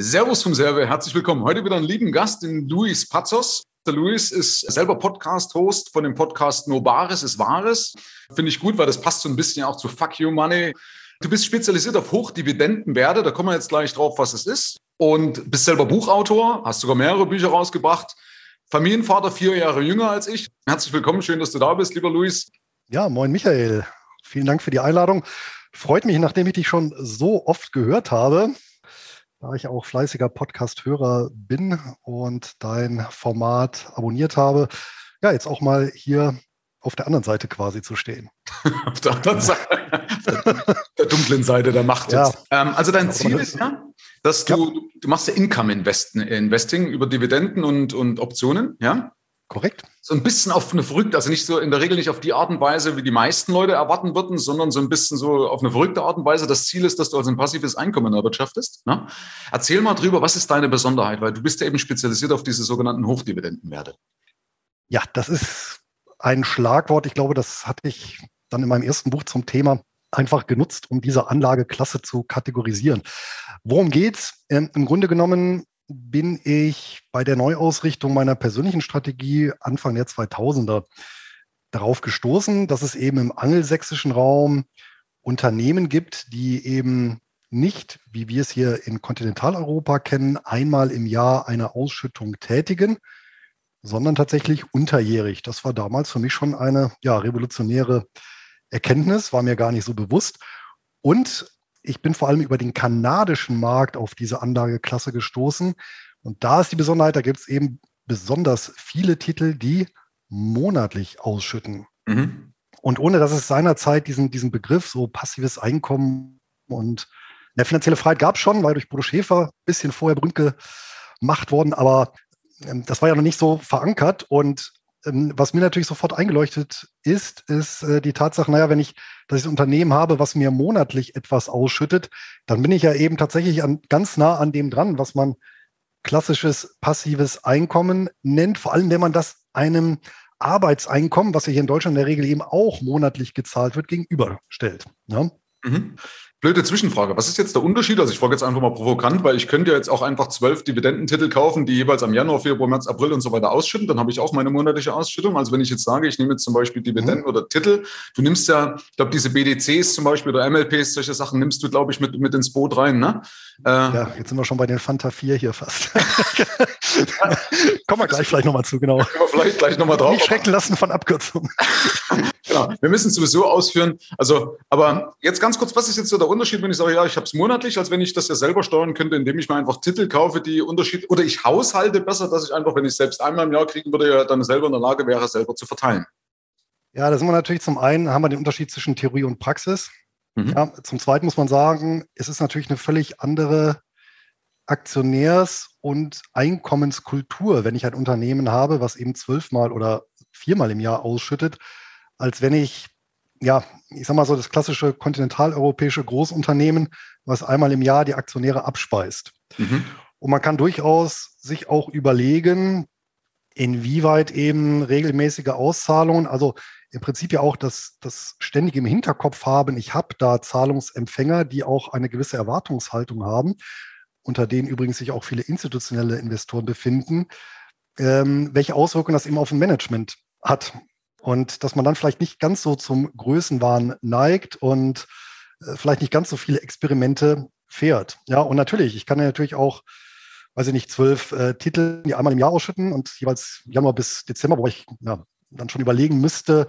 Servus vom Serve, herzlich willkommen. Heute wieder einen lieben Gast, den Luis Pazos. Der Luis ist selber Podcast-Host von dem Podcast No Bares ist Wahres. Finde ich gut, weil das passt so ein bisschen auch zu Fuck You Money. Du bist spezialisiert auf Hochdividendenwerte, da kommen wir jetzt gleich drauf, was es ist. Und bist selber Buchautor, hast sogar mehrere Bücher rausgebracht. Familienvater, vier Jahre jünger als ich. Herzlich willkommen, schön, dass du da bist, lieber Luis. Ja, moin Michael. Vielen Dank für die Einladung. Freut mich, nachdem ich dich schon so oft gehört habe, da ich auch fleißiger Podcast-Hörer bin und dein Format abonniert habe, ja, jetzt auch mal hier auf der anderen Seite quasi zu stehen. auf der anderen Seite, der dunklen Seite der Macht. Ja. Ähm, also dein Ziel ist ja, dass du, ja. du machst ja Income Investing über Dividenden und, und Optionen, ja? Korrekt. So ein bisschen auf eine verrückte, also nicht so in der Regel nicht auf die Art und Weise, wie die meisten Leute erwarten würden, sondern so ein bisschen so auf eine verrückte Art und Weise. Das Ziel ist, dass du also ein passives Einkommen erwirtschaftest. Ne? Erzähl mal drüber, was ist deine Besonderheit, weil du bist ja eben spezialisiert auf diese sogenannten Hochdividendenwerte. Ja, das ist ein Schlagwort. Ich glaube, das hatte ich dann in meinem ersten Buch zum Thema einfach genutzt, um diese Anlageklasse zu kategorisieren. Worum geht's? Ähm, Im Grunde genommen bin ich bei der Neuausrichtung meiner persönlichen Strategie Anfang der 2000er darauf gestoßen, dass es eben im angelsächsischen Raum Unternehmen gibt, die eben nicht, wie wir es hier in Kontinentaleuropa kennen, einmal im Jahr eine Ausschüttung tätigen, sondern tatsächlich unterjährig. Das war damals für mich schon eine ja, revolutionäre Erkenntnis, war mir gar nicht so bewusst. Und ich bin vor allem über den kanadischen Markt auf diese Anlageklasse gestoßen. Und da ist die Besonderheit, da gibt es eben besonders viele Titel, die monatlich ausschütten. Mhm. Und ohne dass es seinerzeit diesen, diesen Begriff, so passives Einkommen und eine finanzielle Freiheit gab es schon, weil durch Bodo Schäfer ein bisschen vorher berühmt gemacht worden, aber ähm, das war ja noch nicht so verankert. Und was mir natürlich sofort eingeleuchtet ist, ist äh, die Tatsache, naja, wenn ich, ein Unternehmen habe, was mir monatlich etwas ausschüttet, dann bin ich ja eben tatsächlich an, ganz nah an dem dran, was man klassisches passives Einkommen nennt, vor allem wenn man das einem Arbeitseinkommen, was ja hier in Deutschland in der Regel eben auch monatlich gezahlt wird, gegenüberstellt. Ja? Ne? Mhm. Blöde Zwischenfrage. Was ist jetzt der Unterschied? Also ich frage jetzt einfach mal provokant, weil ich könnte ja jetzt auch einfach zwölf Dividendentitel kaufen, die jeweils am Januar, Februar, März, April und so weiter ausschütten. Dann habe ich auch meine monatliche Ausschüttung. Also wenn ich jetzt sage, ich nehme jetzt zum Beispiel Dividenden mhm. oder Titel, du nimmst ja, ich glaube, diese BDCs zum Beispiel oder MLPs, solche Sachen nimmst du, glaube ich, mit, mit ins Boot rein. Ne? Äh, ja, jetzt sind wir schon bei den Fanta 4 hier fast. Kommen wir gleich vielleicht nochmal zu, genau. Können wir vielleicht gleich nochmal drauf. Nicht schrecken lassen von Abkürzungen. genau. Wir müssen sowieso ausführen. Also, aber jetzt ganz kurz, was ist jetzt so der Unterschied, wenn ich sage, ja, ich habe es monatlich, als wenn ich das ja selber steuern könnte, indem ich mir einfach Titel kaufe, die Unterschied oder ich haushalte besser, dass ich einfach, wenn ich selbst einmal im Jahr kriegen würde, ja dann selber in der Lage wäre, selber zu verteilen. Ja, da sind wir natürlich zum einen, haben wir den Unterschied zwischen Theorie und Praxis. Mhm. Ja, zum zweiten muss man sagen, es ist natürlich eine völlig andere Aktionärs- und Einkommenskultur, wenn ich ein Unternehmen habe, was eben zwölfmal oder viermal im Jahr ausschüttet, als wenn ich, ja, ich sag mal so, das klassische kontinentaleuropäische Großunternehmen, was einmal im Jahr die Aktionäre abspeist. Mhm. Und man kann durchaus sich auch überlegen, inwieweit eben regelmäßige Auszahlungen, also im Prinzip ja auch das, das ständig im Hinterkopf haben, ich habe da Zahlungsempfänger, die auch eine gewisse Erwartungshaltung haben, unter denen übrigens sich auch viele institutionelle Investoren befinden, ähm, welche Auswirkungen das eben auf ein Management hat. Und dass man dann vielleicht nicht ganz so zum Größenwahn neigt und äh, vielleicht nicht ganz so viele Experimente fährt. Ja, und natürlich, ich kann ja natürlich auch, weiß ich nicht, zwölf äh, Titel, die einmal im Jahr ausschütten und jeweils Januar bis Dezember, wo ich ja, dann schon überlegen müsste,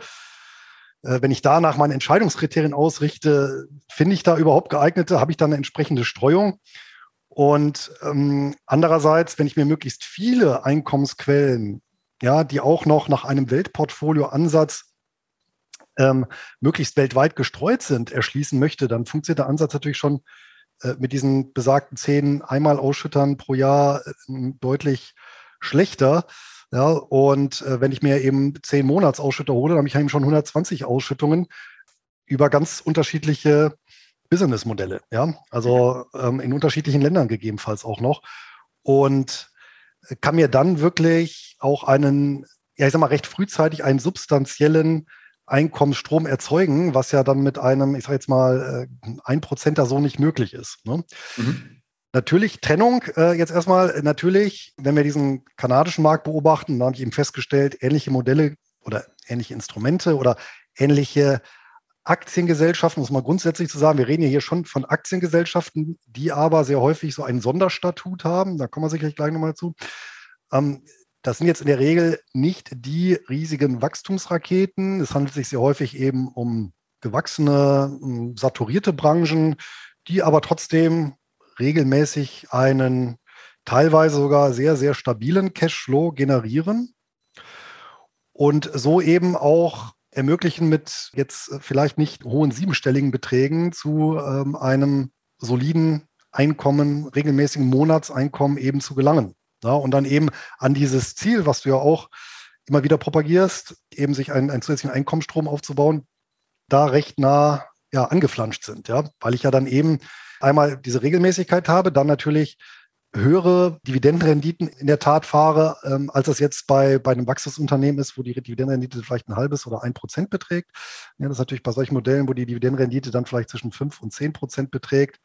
äh, wenn ich da nach meinen Entscheidungskriterien ausrichte, finde ich da überhaupt geeignete, habe ich da eine entsprechende Streuung? Und ähm, andererseits, wenn ich mir möglichst viele Einkommensquellen, ja, die auch noch nach einem Weltportfolio-Ansatz ähm, möglichst weltweit gestreut sind, erschließen möchte, dann funktioniert der Ansatz natürlich schon äh, mit diesen besagten zehn Einmal-Ausschüttern pro Jahr äh, deutlich schlechter. Ja, und äh, wenn ich mir eben zehn Monatsausschütter hole, dann habe ich eben schon 120 Ausschüttungen über ganz unterschiedliche Businessmodelle. Ja, also ähm, in unterschiedlichen Ländern gegebenenfalls auch noch. Und kann mir dann wirklich auch einen, ja, ich sag mal, recht frühzeitig einen substanziellen Einkommensstrom erzeugen, was ja dann mit einem, ich sage jetzt mal, äh, ein Prozent da so nicht möglich ist. Ne? Mhm. Natürlich Trennung, äh, jetzt erstmal, natürlich, wenn wir diesen kanadischen Markt beobachten, da habe ich eben festgestellt, ähnliche Modelle oder ähnliche Instrumente oder ähnliche Aktiengesellschaften, um es mal grundsätzlich zu sagen, wir reden ja hier schon von Aktiengesellschaften, die aber sehr häufig so einen Sonderstatut haben, da kommen wir sicherlich gleich nochmal zu. Ähm, das sind jetzt in der Regel nicht die riesigen Wachstumsraketen. Es handelt sich sehr häufig eben um gewachsene, saturierte Branchen, die aber trotzdem regelmäßig einen teilweise sogar sehr, sehr stabilen Cashflow generieren und so eben auch ermöglichen mit jetzt vielleicht nicht hohen siebenstelligen Beträgen zu ähm, einem soliden Einkommen, regelmäßigen Monatseinkommen eben zu gelangen. Ja, und dann eben an dieses Ziel, was du ja auch immer wieder propagierst, eben sich einen, einen zusätzlichen Einkommensstrom aufzubauen, da recht nah ja, angeflanscht sind. Ja, weil ich ja dann eben einmal diese Regelmäßigkeit habe, dann natürlich höhere Dividendenrenditen in der Tat fahre, ähm, als das jetzt bei, bei einem Wachstumsunternehmen ist, wo die Dividendenrendite vielleicht ein halbes oder ein Prozent beträgt. Ja, das ist natürlich bei solchen Modellen, wo die Dividendenrendite dann vielleicht zwischen fünf und zehn Prozent beträgt,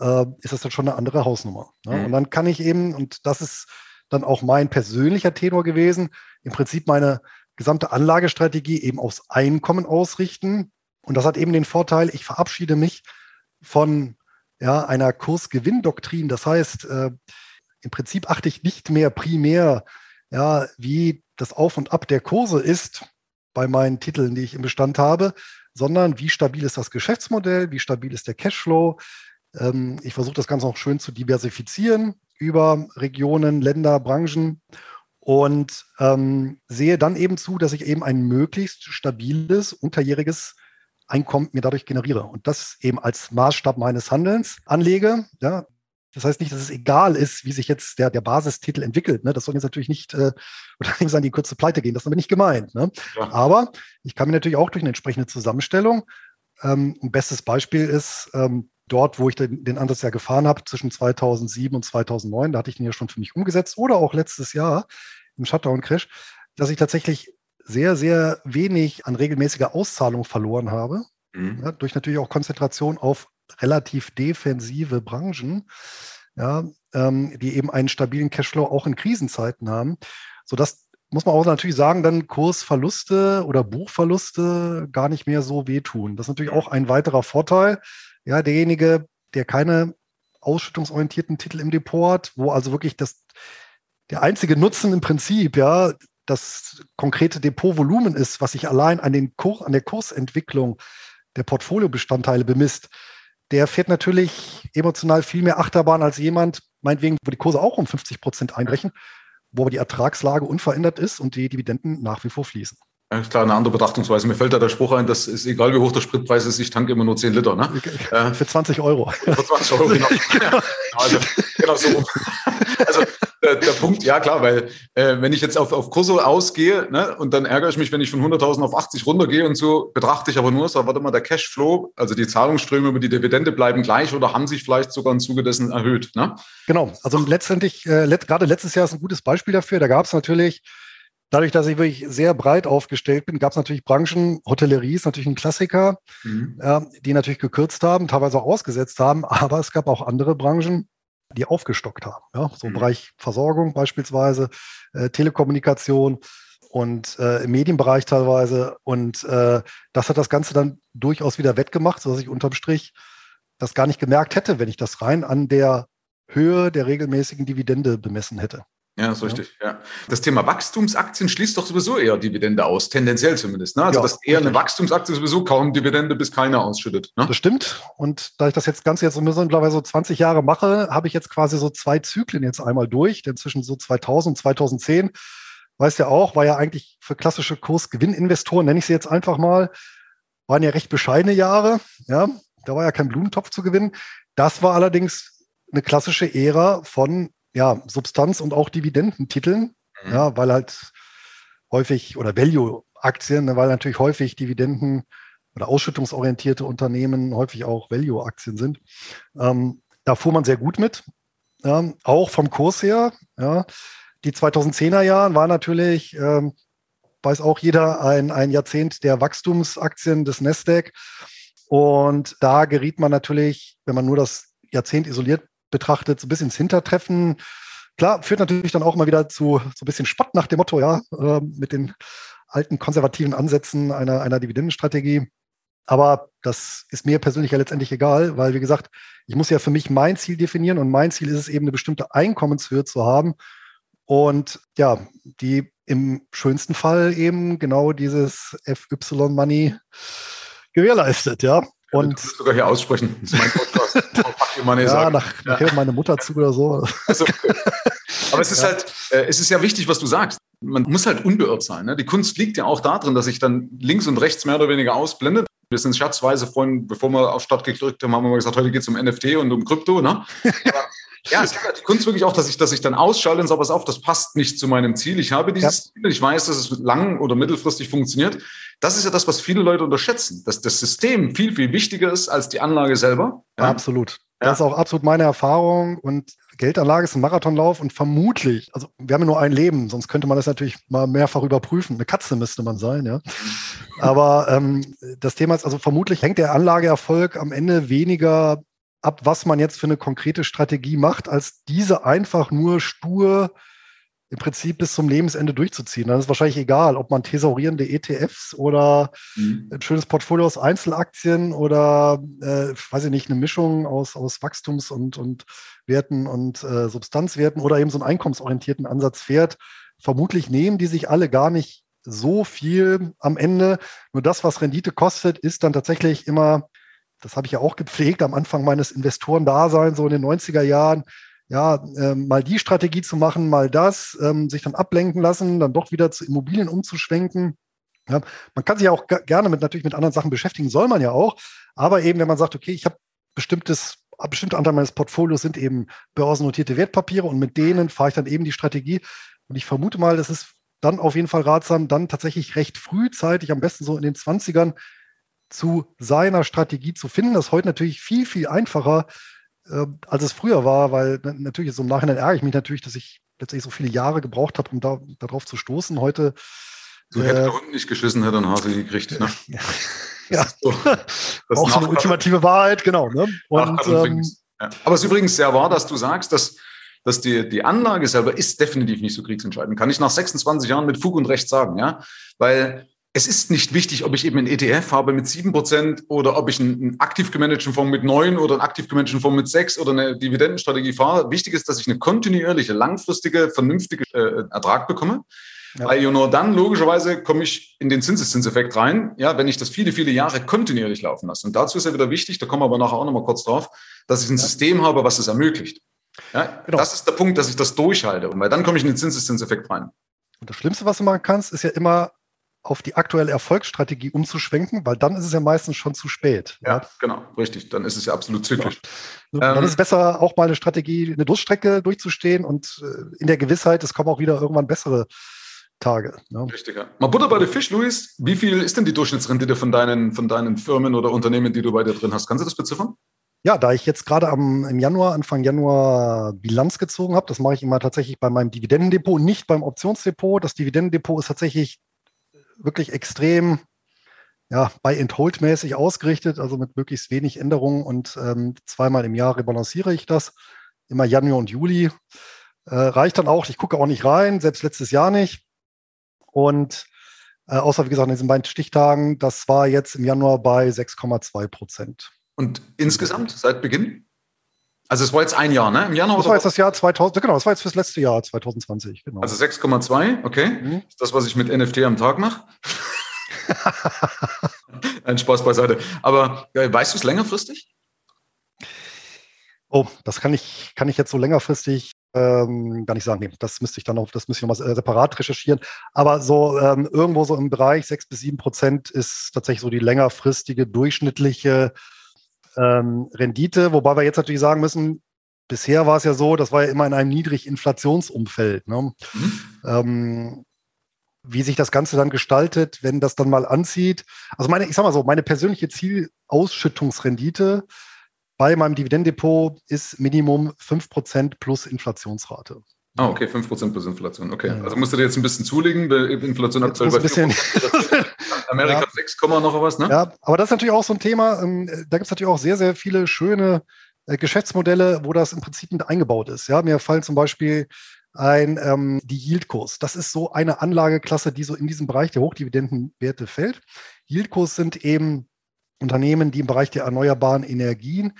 äh, ist das dann schon eine andere Hausnummer. Ja? Mhm. Und dann kann ich eben, und das ist dann auch mein persönlicher Tenor gewesen, im Prinzip meine gesamte Anlagestrategie eben aufs Einkommen ausrichten. Und das hat eben den Vorteil, ich verabschiede mich von ja, einer Kursgewinndoktrin. Das heißt, äh, im Prinzip achte ich nicht mehr primär, ja, wie das Auf und Ab der Kurse ist bei meinen Titeln, die ich im Bestand habe, sondern wie stabil ist das Geschäftsmodell, wie stabil ist der Cashflow. Ähm, ich versuche das Ganze auch schön zu diversifizieren über Regionen, Länder, Branchen und ähm, sehe dann eben zu, dass ich eben ein möglichst stabiles, unterjähriges Einkommen mir dadurch generiere und das eben als Maßstab meines Handelns anlege. Ja, das heißt nicht, dass es egal ist, wie sich jetzt der, der Basistitel entwickelt. Ne? Das soll jetzt natürlich nicht äh, an die kurze Pleite gehen. Das ist aber nicht gemeint. Ne? Ja. Aber ich kann mir natürlich auch durch eine entsprechende Zusammenstellung, ähm, ein bestes Beispiel ist ähm, dort, wo ich den, den Ansatz ja gefahren habe, zwischen 2007 und 2009, da hatte ich den ja schon für mich umgesetzt, oder auch letztes Jahr im Shutdown-Crash, dass ich tatsächlich sehr, sehr wenig an regelmäßiger Auszahlung verloren habe. Mhm. Ja, durch natürlich auch Konzentration auf relativ defensive Branchen, ja, ähm, die eben einen stabilen Cashflow auch in Krisenzeiten haben, sodass muss man auch natürlich sagen, dann Kursverluste oder Buchverluste gar nicht mehr so wehtun. Das ist natürlich auch ein weiterer Vorteil. Ja, derjenige, der keine ausschüttungsorientierten Titel im Depot hat, wo also wirklich das, der einzige Nutzen im Prinzip, ja, das konkrete Depotvolumen ist, was sich allein an, den Kurs, an der Kursentwicklung der Portfoliobestandteile bemisst, der fährt natürlich emotional viel mehr Achterbahn als jemand, meinetwegen, wo die Kurse auch um 50 Prozent einbrechen, wo aber die Ertragslage unverändert ist und die Dividenden nach wie vor fließen. Ja, klar, eine andere Betrachtungsweise. Mir fällt da der Spruch ein, das ist egal, wie hoch der Spritpreis ist, ich tanke immer nur 10 Liter. Ne? Für 20 Euro. Für 20 Euro, genau. ja, also, genau so. Also der, der, Punkt, ja klar, weil äh, wenn ich jetzt auf, auf Kurse ausgehe ne, und dann ärgere ich mich, wenn ich von 100.000 auf 80 runtergehe und so, betrachte ich aber nur, so, warte mal, der Cashflow, also die Zahlungsströme über die Dividende bleiben gleich oder haben sich vielleicht sogar im Zuge dessen erhöht. Ne? Genau, also letztendlich, äh, let, gerade letztes Jahr ist ein gutes Beispiel dafür. Da gab es natürlich dadurch, dass ich wirklich sehr breit aufgestellt bin, gab es natürlich Branchen, Hotellerie ist natürlich ein Klassiker, mhm. äh, die natürlich gekürzt haben, teilweise auch ausgesetzt haben, aber es gab auch andere Branchen, die aufgestockt haben. Ja? So im mhm. Bereich Versorgung beispielsweise, äh, Telekommunikation und äh, im Medienbereich teilweise. Und äh, das hat das Ganze dann durchaus wieder wettgemacht, sodass ich unterm Strich das gar nicht gemerkt hätte, wenn ich das rein an der Höhe der regelmäßigen Dividende bemessen hätte. Ja, ist richtig. Ja. Das Thema Wachstumsaktien schließt doch sowieso eher Dividende aus, tendenziell zumindest. Ne? Also, ja, dass eher richtig. eine Wachstumsaktie sowieso kaum Dividende bis keiner ausschüttet. Ne? Das stimmt. Und da ich das jetzt Ganze jetzt so mittlerweile so 20 Jahre mache, habe ich jetzt quasi so zwei Zyklen jetzt einmal durch. Denn zwischen so 2000 und 2010, weiß ja auch, war ja eigentlich für klassische Kursgewinninvestoren, nenne ich sie jetzt einfach mal, waren ja recht bescheidene Jahre. Ja, da war ja kein Blumentopf zu gewinnen. Das war allerdings eine klassische Ära von ja, Substanz und auch Dividendentiteln, mhm. ja, weil halt häufig oder Value-Aktien, ne, weil natürlich häufig Dividenden oder ausschüttungsorientierte Unternehmen häufig auch Value-Aktien sind. Ähm, da fuhr man sehr gut mit, ja, auch vom Kurs her. Ja. Die 2010er Jahren war natürlich, ähm, weiß auch jeder, ein, ein Jahrzehnt der Wachstumsaktien des Nasdaq. Und da geriet man natürlich, wenn man nur das Jahrzehnt isoliert betrachtet, so ein bisschen ins Hintertreffen. Klar, führt natürlich dann auch mal wieder zu so ein bisschen Spott nach dem Motto, ja, äh, mit den alten konservativen Ansätzen einer, einer Dividendenstrategie. Aber das ist mir persönlich ja letztendlich egal, weil, wie gesagt, ich muss ja für mich mein Ziel definieren und mein Ziel ist es eben, eine bestimmte Einkommenshöhe zu haben. Und ja, die im schönsten Fall eben genau dieses FY-Money gewährleistet, ja. Und du sogar hier aussprechen. Das ist mein Podcast. ja, sagen. nach, ja. nachher meine Mutter zu oder so. Also, aber es ist ja. halt, äh, es ist ja wichtig, was du sagst. Man muss halt unbeirrt sein. Ne? Die Kunst liegt ja auch darin, dass ich dann links und rechts mehr oder weniger ausblende. Wir sind scherzweise vorhin, bevor wir auf Start gedrückt haben, haben wir mal gesagt, heute geht es um NFT und um Krypto. Ne? ja, es ist halt die Kunst wirklich auch, dass ich, dass ich dann ausschalte und sage, pass auf, das passt nicht zu meinem Ziel. Ich habe dieses ja. Ziel, ich weiß, dass es lang- oder mittelfristig funktioniert. Das ist ja das, was viele Leute unterschätzen, dass das System viel, viel wichtiger ist als die Anlage selber. Ja? Absolut. Das ist auch absolut meine Erfahrung. Und Geldanlage ist ein Marathonlauf und vermutlich, also wir haben ja nur ein Leben, sonst könnte man das natürlich mal mehrfach überprüfen. Eine Katze müsste man sein, ja. Aber ähm, das Thema ist also vermutlich hängt der Anlageerfolg am Ende weniger ab, was man jetzt für eine konkrete Strategie macht, als diese einfach nur stur im Prinzip bis zum Lebensende durchzuziehen. Dann ist wahrscheinlich egal, ob man thesaurierende ETFs oder mhm. ein schönes Portfolio aus Einzelaktien oder, äh, weiß ich nicht, eine Mischung aus, aus Wachstums- und, und Werten und äh, Substanzwerten oder eben so einen einkommensorientierten Ansatz fährt. Vermutlich nehmen die sich alle gar nicht so viel am Ende. Nur das, was Rendite kostet, ist dann tatsächlich immer, das habe ich ja auch gepflegt am Anfang meines Investorendaseins, so in den 90er Jahren, ja, ähm, mal die Strategie zu machen, mal das, ähm, sich dann ablenken lassen, dann doch wieder zu Immobilien umzuschwenken. Ja, man kann sich auch gerne mit natürlich mit anderen Sachen beschäftigen, soll man ja auch. Aber eben, wenn man sagt, okay, ich habe bestimmtes, bestimmte Anteil meines Portfolios sind eben börsennotierte Wertpapiere und mit denen fahre ich dann eben die Strategie. Und ich vermute mal, das ist dann auf jeden Fall ratsam, dann tatsächlich recht frühzeitig, am besten so in den 20ern, zu seiner Strategie zu finden. Das ist heute natürlich viel, viel einfacher, äh, als es früher war, weil natürlich so im Nachhinein ärgere ich mich natürlich, dass ich letztendlich so viele Jahre gebraucht habe, um da darauf zu stoßen. Heute. So hätte äh, der Hund nicht geschissen, hätte ein Hase gekriegt. Ne? ja, so, auch so eine ultimative Wahrheit, genau. Ne? Und, ähm, ja. Aber es ist übrigens sehr wahr, dass du sagst, dass, dass die, die Anlage selber ist definitiv nicht so kriegsentscheidend. Kann ich nach 26 Jahren mit Fug und Recht sagen, ja. Weil es ist nicht wichtig, ob ich eben einen ETF habe mit 7% oder ob ich einen, aktiv gemanagten Fonds mit 9 oder einen aktiv gemanagten Fonds mit 6 oder eine Dividendenstrategie fahre. Wichtig ist, dass ich eine kontinuierliche, langfristige, vernünftige äh, Ertrag bekomme. Ja. Weil nur dann logischerweise komme ich in den Zinseszinseffekt rein, ja, wenn ich das viele, viele Jahre kontinuierlich laufen lasse. Und dazu ist ja wieder wichtig, da kommen wir aber nachher auch nochmal kurz drauf, dass ich ein ja. System habe, was es ermöglicht. Ja, genau. Das ist der Punkt, dass ich das durchhalte, weil dann komme ich in den Zinseszinseffekt rein. Und das Schlimmste, was du machen kannst, ist ja immer auf die aktuelle Erfolgsstrategie umzuschwenken, weil dann ist es ja meistens schon zu spät. Ja, ja. genau, richtig. Dann ist es ja absolut zyklisch. Ja. Dann ähm, ist es besser, auch mal eine Strategie, eine Durststrecke durchzustehen und äh, in der Gewissheit, es kommen auch wieder irgendwann bessere Tage. Ja. Richtig, ja. Mal Butter bei der Fisch, Luis. Wie viel ist denn die Durchschnittsrendite von deinen, von deinen Firmen oder Unternehmen, die du bei dir drin hast? Kannst du das beziffern? Ja, da ich jetzt gerade am, im Januar, Anfang Januar Bilanz gezogen habe, das mache ich immer tatsächlich bei meinem Dividendendepot, nicht beim Optionsdepot. Das Dividendendepot ist tatsächlich wirklich extrem ja, bei and hold mäßig ausgerichtet, also mit möglichst wenig Änderungen und ähm, zweimal im Jahr rebalanciere ich das. Immer Januar und Juli. Äh, reicht dann auch, ich gucke auch nicht rein, selbst letztes Jahr nicht. Und äh, außer, wie gesagt, in diesen beiden Stichtagen, das war jetzt im Januar bei 6,2 Prozent. Und insgesamt seit Beginn? Also es war jetzt ein Jahr, ne? Im Januar. Das war jetzt das Jahr 2000, genau, das war jetzt fürs letzte Jahr 2020. Genau. Also 6,2, okay. Mhm. Das ist das, was ich mit NFT am Tag mache. Ein Spaß beiseite. Aber äh, weißt du es längerfristig? Oh, das kann ich, kann ich jetzt so längerfristig ähm, gar nicht sagen. Nee, das müsste ich dann noch, das müsste ich noch mal separat recherchieren. Aber so ähm, irgendwo so im Bereich 6 bis 7 Prozent ist tatsächlich so die längerfristige durchschnittliche ähm, Rendite, wobei wir jetzt natürlich sagen müssen, bisher war es ja so, das war ja immer in einem Niedriginflationsumfeld. Ne? Mhm. Ähm, wie sich das Ganze dann gestaltet, wenn das dann mal anzieht. Also meine, ich sag mal so, meine persönliche Zielausschüttungsrendite bei meinem Dividendendepot ist Minimum 5% plus Inflationsrate. Ah, okay, 5% plus Inflation. Okay. Ja. Also musst du dir jetzt ein bisschen zulegen, weil Inflation aktuell bei Amerika ja. 6, noch was, ne? Ja, aber das ist natürlich auch so ein Thema. Ähm, da gibt es natürlich auch sehr, sehr viele schöne äh, Geschäftsmodelle, wo das im Prinzip mit eingebaut ist. Ja, mir fallen zum Beispiel ein ähm, die Yieldkurs. Das ist so eine Anlageklasse, die so in diesem Bereich der Hochdividendenwerte fällt. Yieldkurs sind eben Unternehmen, die im Bereich der erneuerbaren Energien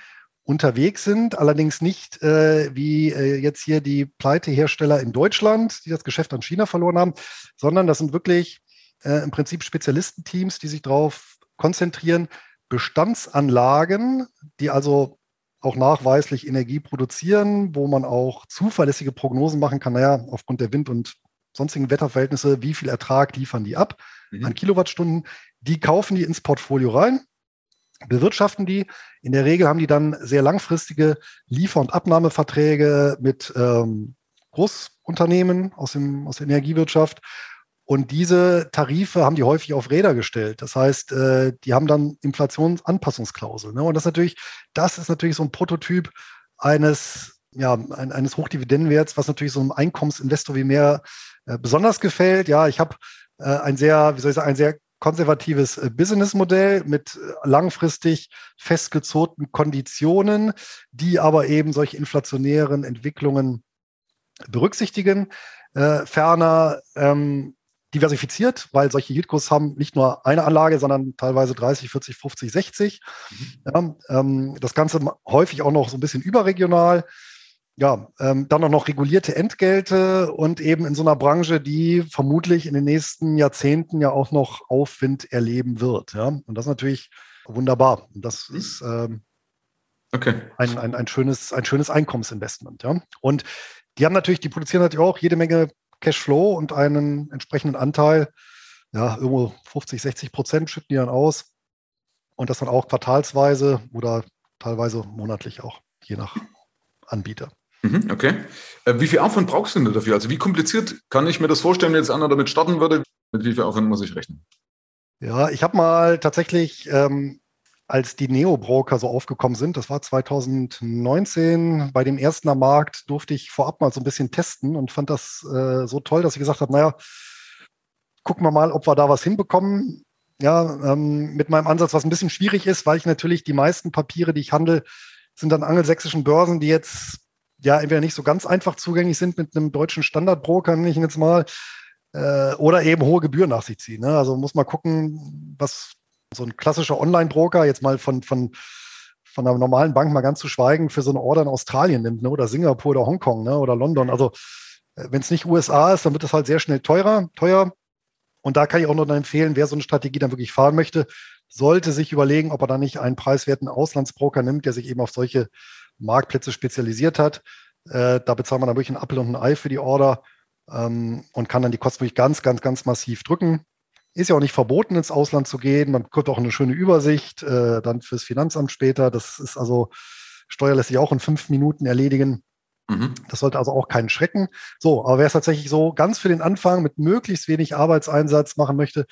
unterwegs sind, allerdings nicht äh, wie äh, jetzt hier die Pleitehersteller in Deutschland, die das Geschäft an China verloren haben, sondern das sind wirklich äh, im Prinzip Spezialistenteams, die sich darauf konzentrieren, Bestandsanlagen, die also auch nachweislich Energie produzieren, wo man auch zuverlässige Prognosen machen kann, naja, aufgrund der Wind- und sonstigen Wetterverhältnisse, wie viel Ertrag liefern die ab mhm. an Kilowattstunden. Die kaufen die ins Portfolio rein, bewirtschaften die. In der Regel haben die dann sehr langfristige Liefer- und Abnahmeverträge mit ähm, Großunternehmen aus, dem, aus der Energiewirtschaft und diese Tarife haben die häufig auf Räder gestellt. Das heißt, äh, die haben dann Inflationsanpassungsklauseln. Ne? Und das natürlich, das ist natürlich so ein Prototyp eines, ja, eines Hochdividendenwerts, was natürlich so einem Einkommensinvestor wie mehr äh, besonders gefällt. Ja, ich habe äh, ein sehr, wie soll ich sagen, ein sehr konservatives Businessmodell mit langfristig festgezogenen Konditionen, die aber eben solche inflationären Entwicklungen berücksichtigen. Ferner ähm, diversifiziert, weil solche Yieldkurse haben nicht nur eine Anlage, sondern teilweise 30, 40, 50, 60. Mhm. Ja, ähm, das Ganze häufig auch noch so ein bisschen überregional. Ja, ähm, dann auch noch regulierte Entgelte und eben in so einer Branche, die vermutlich in den nächsten Jahrzehnten ja auch noch Aufwind erleben wird. Ja, und das ist natürlich wunderbar. Und das mhm. ist ähm, okay. ein, ein, ein, schönes, ein schönes Einkommensinvestment. Ja, und die haben natürlich, die produzieren natürlich auch jede Menge Cashflow und einen entsprechenden Anteil, ja, irgendwo 50, 60 Prozent schütten die dann aus. Und das dann auch quartalsweise oder teilweise monatlich auch, je nach Anbieter. Mhm, okay. Äh, wie viel Aufwand brauchst du denn dafür? Also wie kompliziert kann ich mir das vorstellen, wenn jetzt einer damit starten würde? Mit wie viel Aufwand muss ich rechnen? Ja, ich habe mal tatsächlich ähm, als die Neo-Broker so aufgekommen sind, das war 2019, bei dem ersten am Markt durfte ich vorab mal so ein bisschen testen und fand das äh, so toll, dass ich gesagt habe, naja, gucken wir mal, ob wir da was hinbekommen. Ja, ähm, mit meinem Ansatz, was ein bisschen schwierig ist, weil ich natürlich die meisten Papiere, die ich handle, sind an angelsächsischen Börsen, die jetzt ja entweder nicht so ganz einfach zugänglich sind mit einem deutschen Standardbroker, nenne ich ihn jetzt mal, äh, oder eben hohe Gebühren nach sich ziehen. Ne? Also muss man gucken, was so ein klassischer Online-Broker, jetzt mal von, von, von einer normalen Bank mal ganz zu schweigen, für so eine Order in Australien nimmt, ne? oder Singapur oder Hongkong ne? oder London. Also äh, wenn es nicht USA ist, dann wird es halt sehr schnell teurer, teuer. Und da kann ich auch noch empfehlen, wer so eine Strategie dann wirklich fahren möchte, sollte sich überlegen, ob er da nicht einen preiswerten Auslandsbroker nimmt, der sich eben auf solche Marktplätze spezialisiert hat. Äh, da bezahlt man dann wirklich ein Apfel und ein Ei für die Order ähm, und kann dann die Kosten wirklich ganz, ganz, ganz massiv drücken. Ist ja auch nicht verboten, ins Ausland zu gehen. Man bekommt auch eine schöne Übersicht, äh, dann fürs Finanzamt später. Das ist also, Steuer lässt sich auch in fünf Minuten erledigen. Mhm. Das sollte also auch keinen schrecken. So, aber wer es tatsächlich so ganz für den Anfang mit möglichst wenig Arbeitseinsatz machen möchte,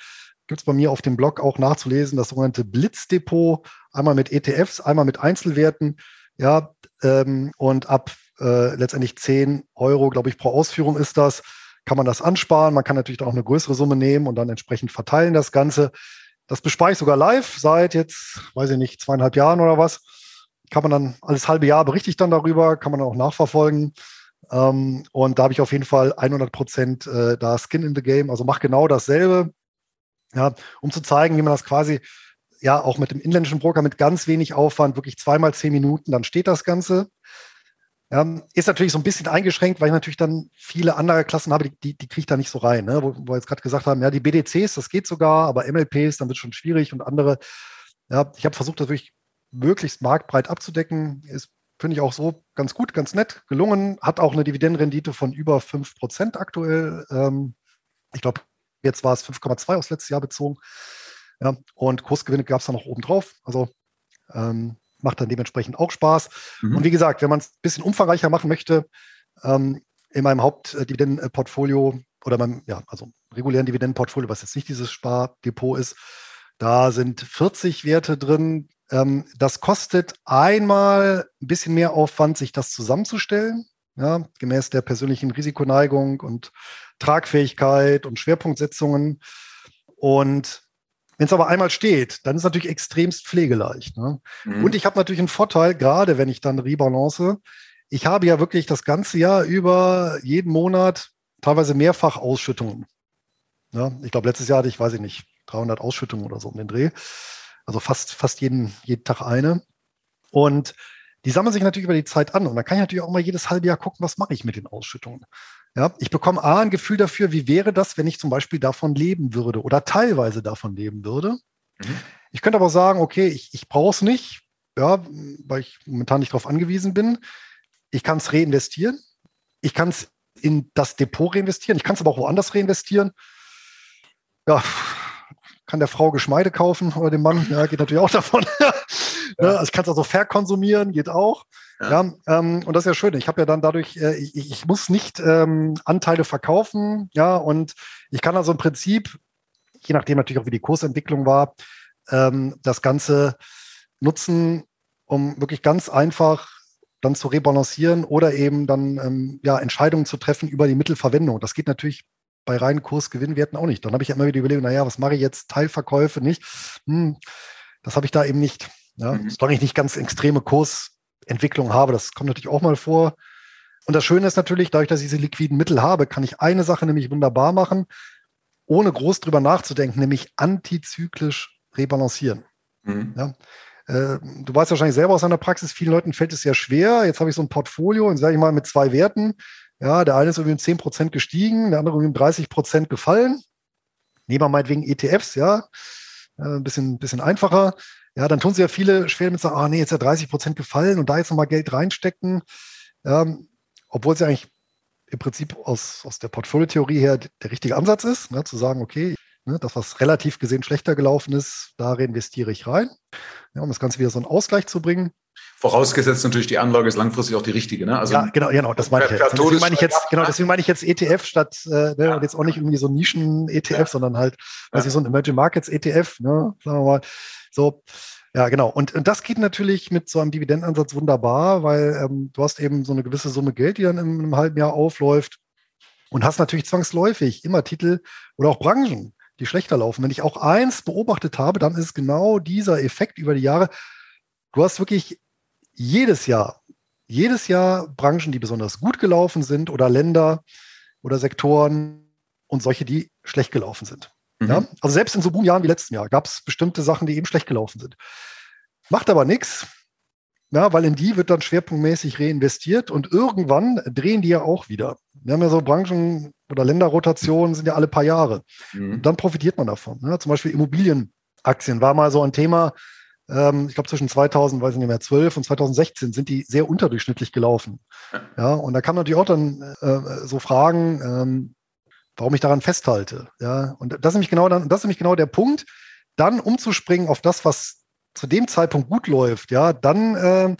gibt es bei mir auf dem Blog auch nachzulesen, das sogenannte Blitzdepot, einmal mit ETFs, einmal mit Einzelwerten. Ja, ähm, und ab äh, letztendlich 10 Euro, glaube ich, pro Ausführung ist das kann man das ansparen. Man kann natürlich auch eine größere Summe nehmen und dann entsprechend verteilen das Ganze. Das bespare ich sogar live seit jetzt, weiß ich nicht, zweieinhalb Jahren oder was. Kann man dann alles halbe Jahr berichte ich dann darüber, kann man dann auch nachverfolgen. Ähm, und da habe ich auf jeden Fall 100 Prozent äh, da Skin in the Game. Also mach genau dasselbe, ja, um zu zeigen, wie man das quasi ja auch mit dem inländischen Broker mit ganz wenig Aufwand, wirklich zweimal zehn Minuten, dann steht das Ganze. Ja, ist natürlich so ein bisschen eingeschränkt, weil ich natürlich dann viele andere Klassen habe, die, die, die kriege ich da nicht so rein. Ne? Wo, wo wir jetzt gerade gesagt haben, ja, die BDCs, das geht sogar, aber MLPs, dann wird es schon schwierig und andere. Ja, ich habe versucht, das wirklich möglichst marktbreit abzudecken. Ist, finde ich auch so ganz gut, ganz nett gelungen. Hat auch eine Dividendenrendite von über 5% aktuell. Ähm, ich glaube, jetzt war es 5,2 aufs letzte Jahr bezogen. Ja, und Kursgewinne gab es dann noch oben drauf. Also ähm, macht dann dementsprechend auch Spaß. Mhm. Und wie gesagt, wenn man es ein bisschen umfangreicher machen möchte, ähm, in meinem Hauptdividendenportfolio oder meinem, ja, also regulären Dividendenportfolio, was jetzt nicht dieses Spardepot ist, da sind 40 Werte drin. Ähm, das kostet einmal ein bisschen mehr Aufwand, sich das zusammenzustellen, ja, gemäß der persönlichen Risikoneigung und Tragfähigkeit und Schwerpunktsetzungen. Und Wenn es aber einmal steht, dann ist es natürlich extremst pflegeleicht. Ne? Mhm. Und ich habe natürlich einen Vorteil, gerade wenn ich dann rebalance. Ich habe ja wirklich das ganze Jahr über jeden Monat teilweise mehrfach Ausschüttungen. Ja, ich glaube, letztes Jahr hatte ich, weiß ich nicht, 300 Ausschüttungen oder so um den Dreh. Also fast, fast jeden, jeden Tag eine. Und die sammeln sich natürlich über die Zeit an. Und dann kann ich natürlich auch mal jedes halbe Jahr gucken, was mache ich mit den Ausschüttungen. Ja, ich bekomme A, ein Gefühl dafür, wie wäre das, wenn ich zum Beispiel davon leben würde oder teilweise davon leben würde. Mhm. Ich könnte aber sagen, okay, ich, ich brauche es nicht, ja, weil ich momentan nicht darauf angewiesen bin. Ich kann es reinvestieren. Ich kann es in das Depot reinvestieren. Ich kann es aber auch woanders reinvestieren. Ja, kann der Frau Geschmeide kaufen oder dem Mann, ja, geht natürlich auch davon. ja. Also ich kann es also verkonsumieren, geht auch. Ja. ja ähm, und das ist ja schön. Ich habe ja dann dadurch, äh, ich, ich, muss nicht ähm, Anteile verkaufen, ja, und ich kann also im Prinzip, je nachdem natürlich auch wie die Kursentwicklung war, ähm, das Ganze nutzen, um wirklich ganz einfach dann zu rebalancieren oder eben dann ähm, ja, Entscheidungen zu treffen über die Mittelverwendung. Das geht natürlich bei reinen Kursgewinnwerten auch nicht. Dann habe ich immer wieder überlegt, naja, was mache ich jetzt? Teilverkäufe nicht? Hm, das habe ich da eben nicht. Ja, mhm. Solange ich nicht ganz extreme Kursentwicklung habe, das kommt natürlich auch mal vor. Und das Schöne ist natürlich, dadurch, dass ich diese liquiden Mittel habe, kann ich eine Sache nämlich wunderbar machen, ohne groß drüber nachzudenken, nämlich antizyklisch rebalancieren. Mhm. Ja, äh, du weißt wahrscheinlich selber aus deiner Praxis, vielen Leuten fällt es sehr schwer. Jetzt habe ich so ein Portfolio und sage ich mal mit zwei Werten. Ja, der eine ist irgendwie um 10 Prozent gestiegen, der andere irgendwie um 30 Prozent gefallen. Nehmen wir meinetwegen ETFs, ja, äh, ein bisschen, bisschen einfacher. Ja, dann tun sie ja viele schwer mit sagen, ah nee, jetzt ja 30 Prozent gefallen und da jetzt nochmal Geld reinstecken. Ähm, obwohl es ja eigentlich im Prinzip aus, aus der Portfoliotheorie her der richtige Ansatz ist, ne, zu sagen, okay, das, was relativ gesehen schlechter gelaufen ist, da reinvestiere ich rein, ja, um das Ganze wieder so einen Ausgleich zu bringen. Vorausgesetzt natürlich, die Anlage ist langfristig auch die richtige. Ne? Also ja, genau, genau, das meine ich jetzt. Deswegen meine ich jetzt, genau, deswegen meine ich jetzt ETF statt, äh, ne, und jetzt auch nicht irgendwie so Nischen-ETF, ja. sondern halt, weiß ich, so ein Emerging Markets ETF, ne, sagen wir mal. So, ja, genau. Und, und das geht natürlich mit so einem Dividendenansatz wunderbar, weil ähm, du hast eben so eine gewisse Summe Geld, die dann im, im halben Jahr aufläuft und hast natürlich zwangsläufig immer Titel oder auch Branchen, die schlechter laufen. Wenn ich auch eins beobachtet habe, dann ist genau dieser Effekt über die Jahre. Du hast wirklich jedes Jahr, jedes Jahr Branchen, die besonders gut gelaufen sind oder Länder oder Sektoren und solche, die schlecht gelaufen sind. Mhm. Ja? Also selbst in so Boomjahren wie letzten Jahr gab es bestimmte Sachen, die eben schlecht gelaufen sind. Macht aber nichts, ja, weil in die wird dann schwerpunktmäßig reinvestiert und irgendwann drehen die ja auch wieder. Wir haben ja so Branchen- oder Länderrotationen, sind ja alle paar Jahre. Mhm. Und dann profitiert man davon. Ja? Zum Beispiel Immobilienaktien war mal so ein Thema, ähm, ich glaube zwischen 2000, weiß ich nicht mehr, 12 und 2016 sind die sehr unterdurchschnittlich gelaufen. Ja, und da kann man natürlich auch dann äh, so fragen, ähm, warum ich daran festhalte. Ja, und das ist nämlich genau dann, das ist nämlich genau der Punkt, dann umzuspringen auf das, was zu dem Zeitpunkt gut läuft. Ja, dann äh,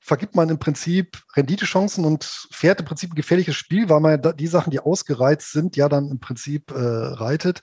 vergibt man im Prinzip Renditechancen und fährt im Prinzip ein gefährliches Spiel, weil man die Sachen, die ausgereizt sind, ja dann im Prinzip äh, reitet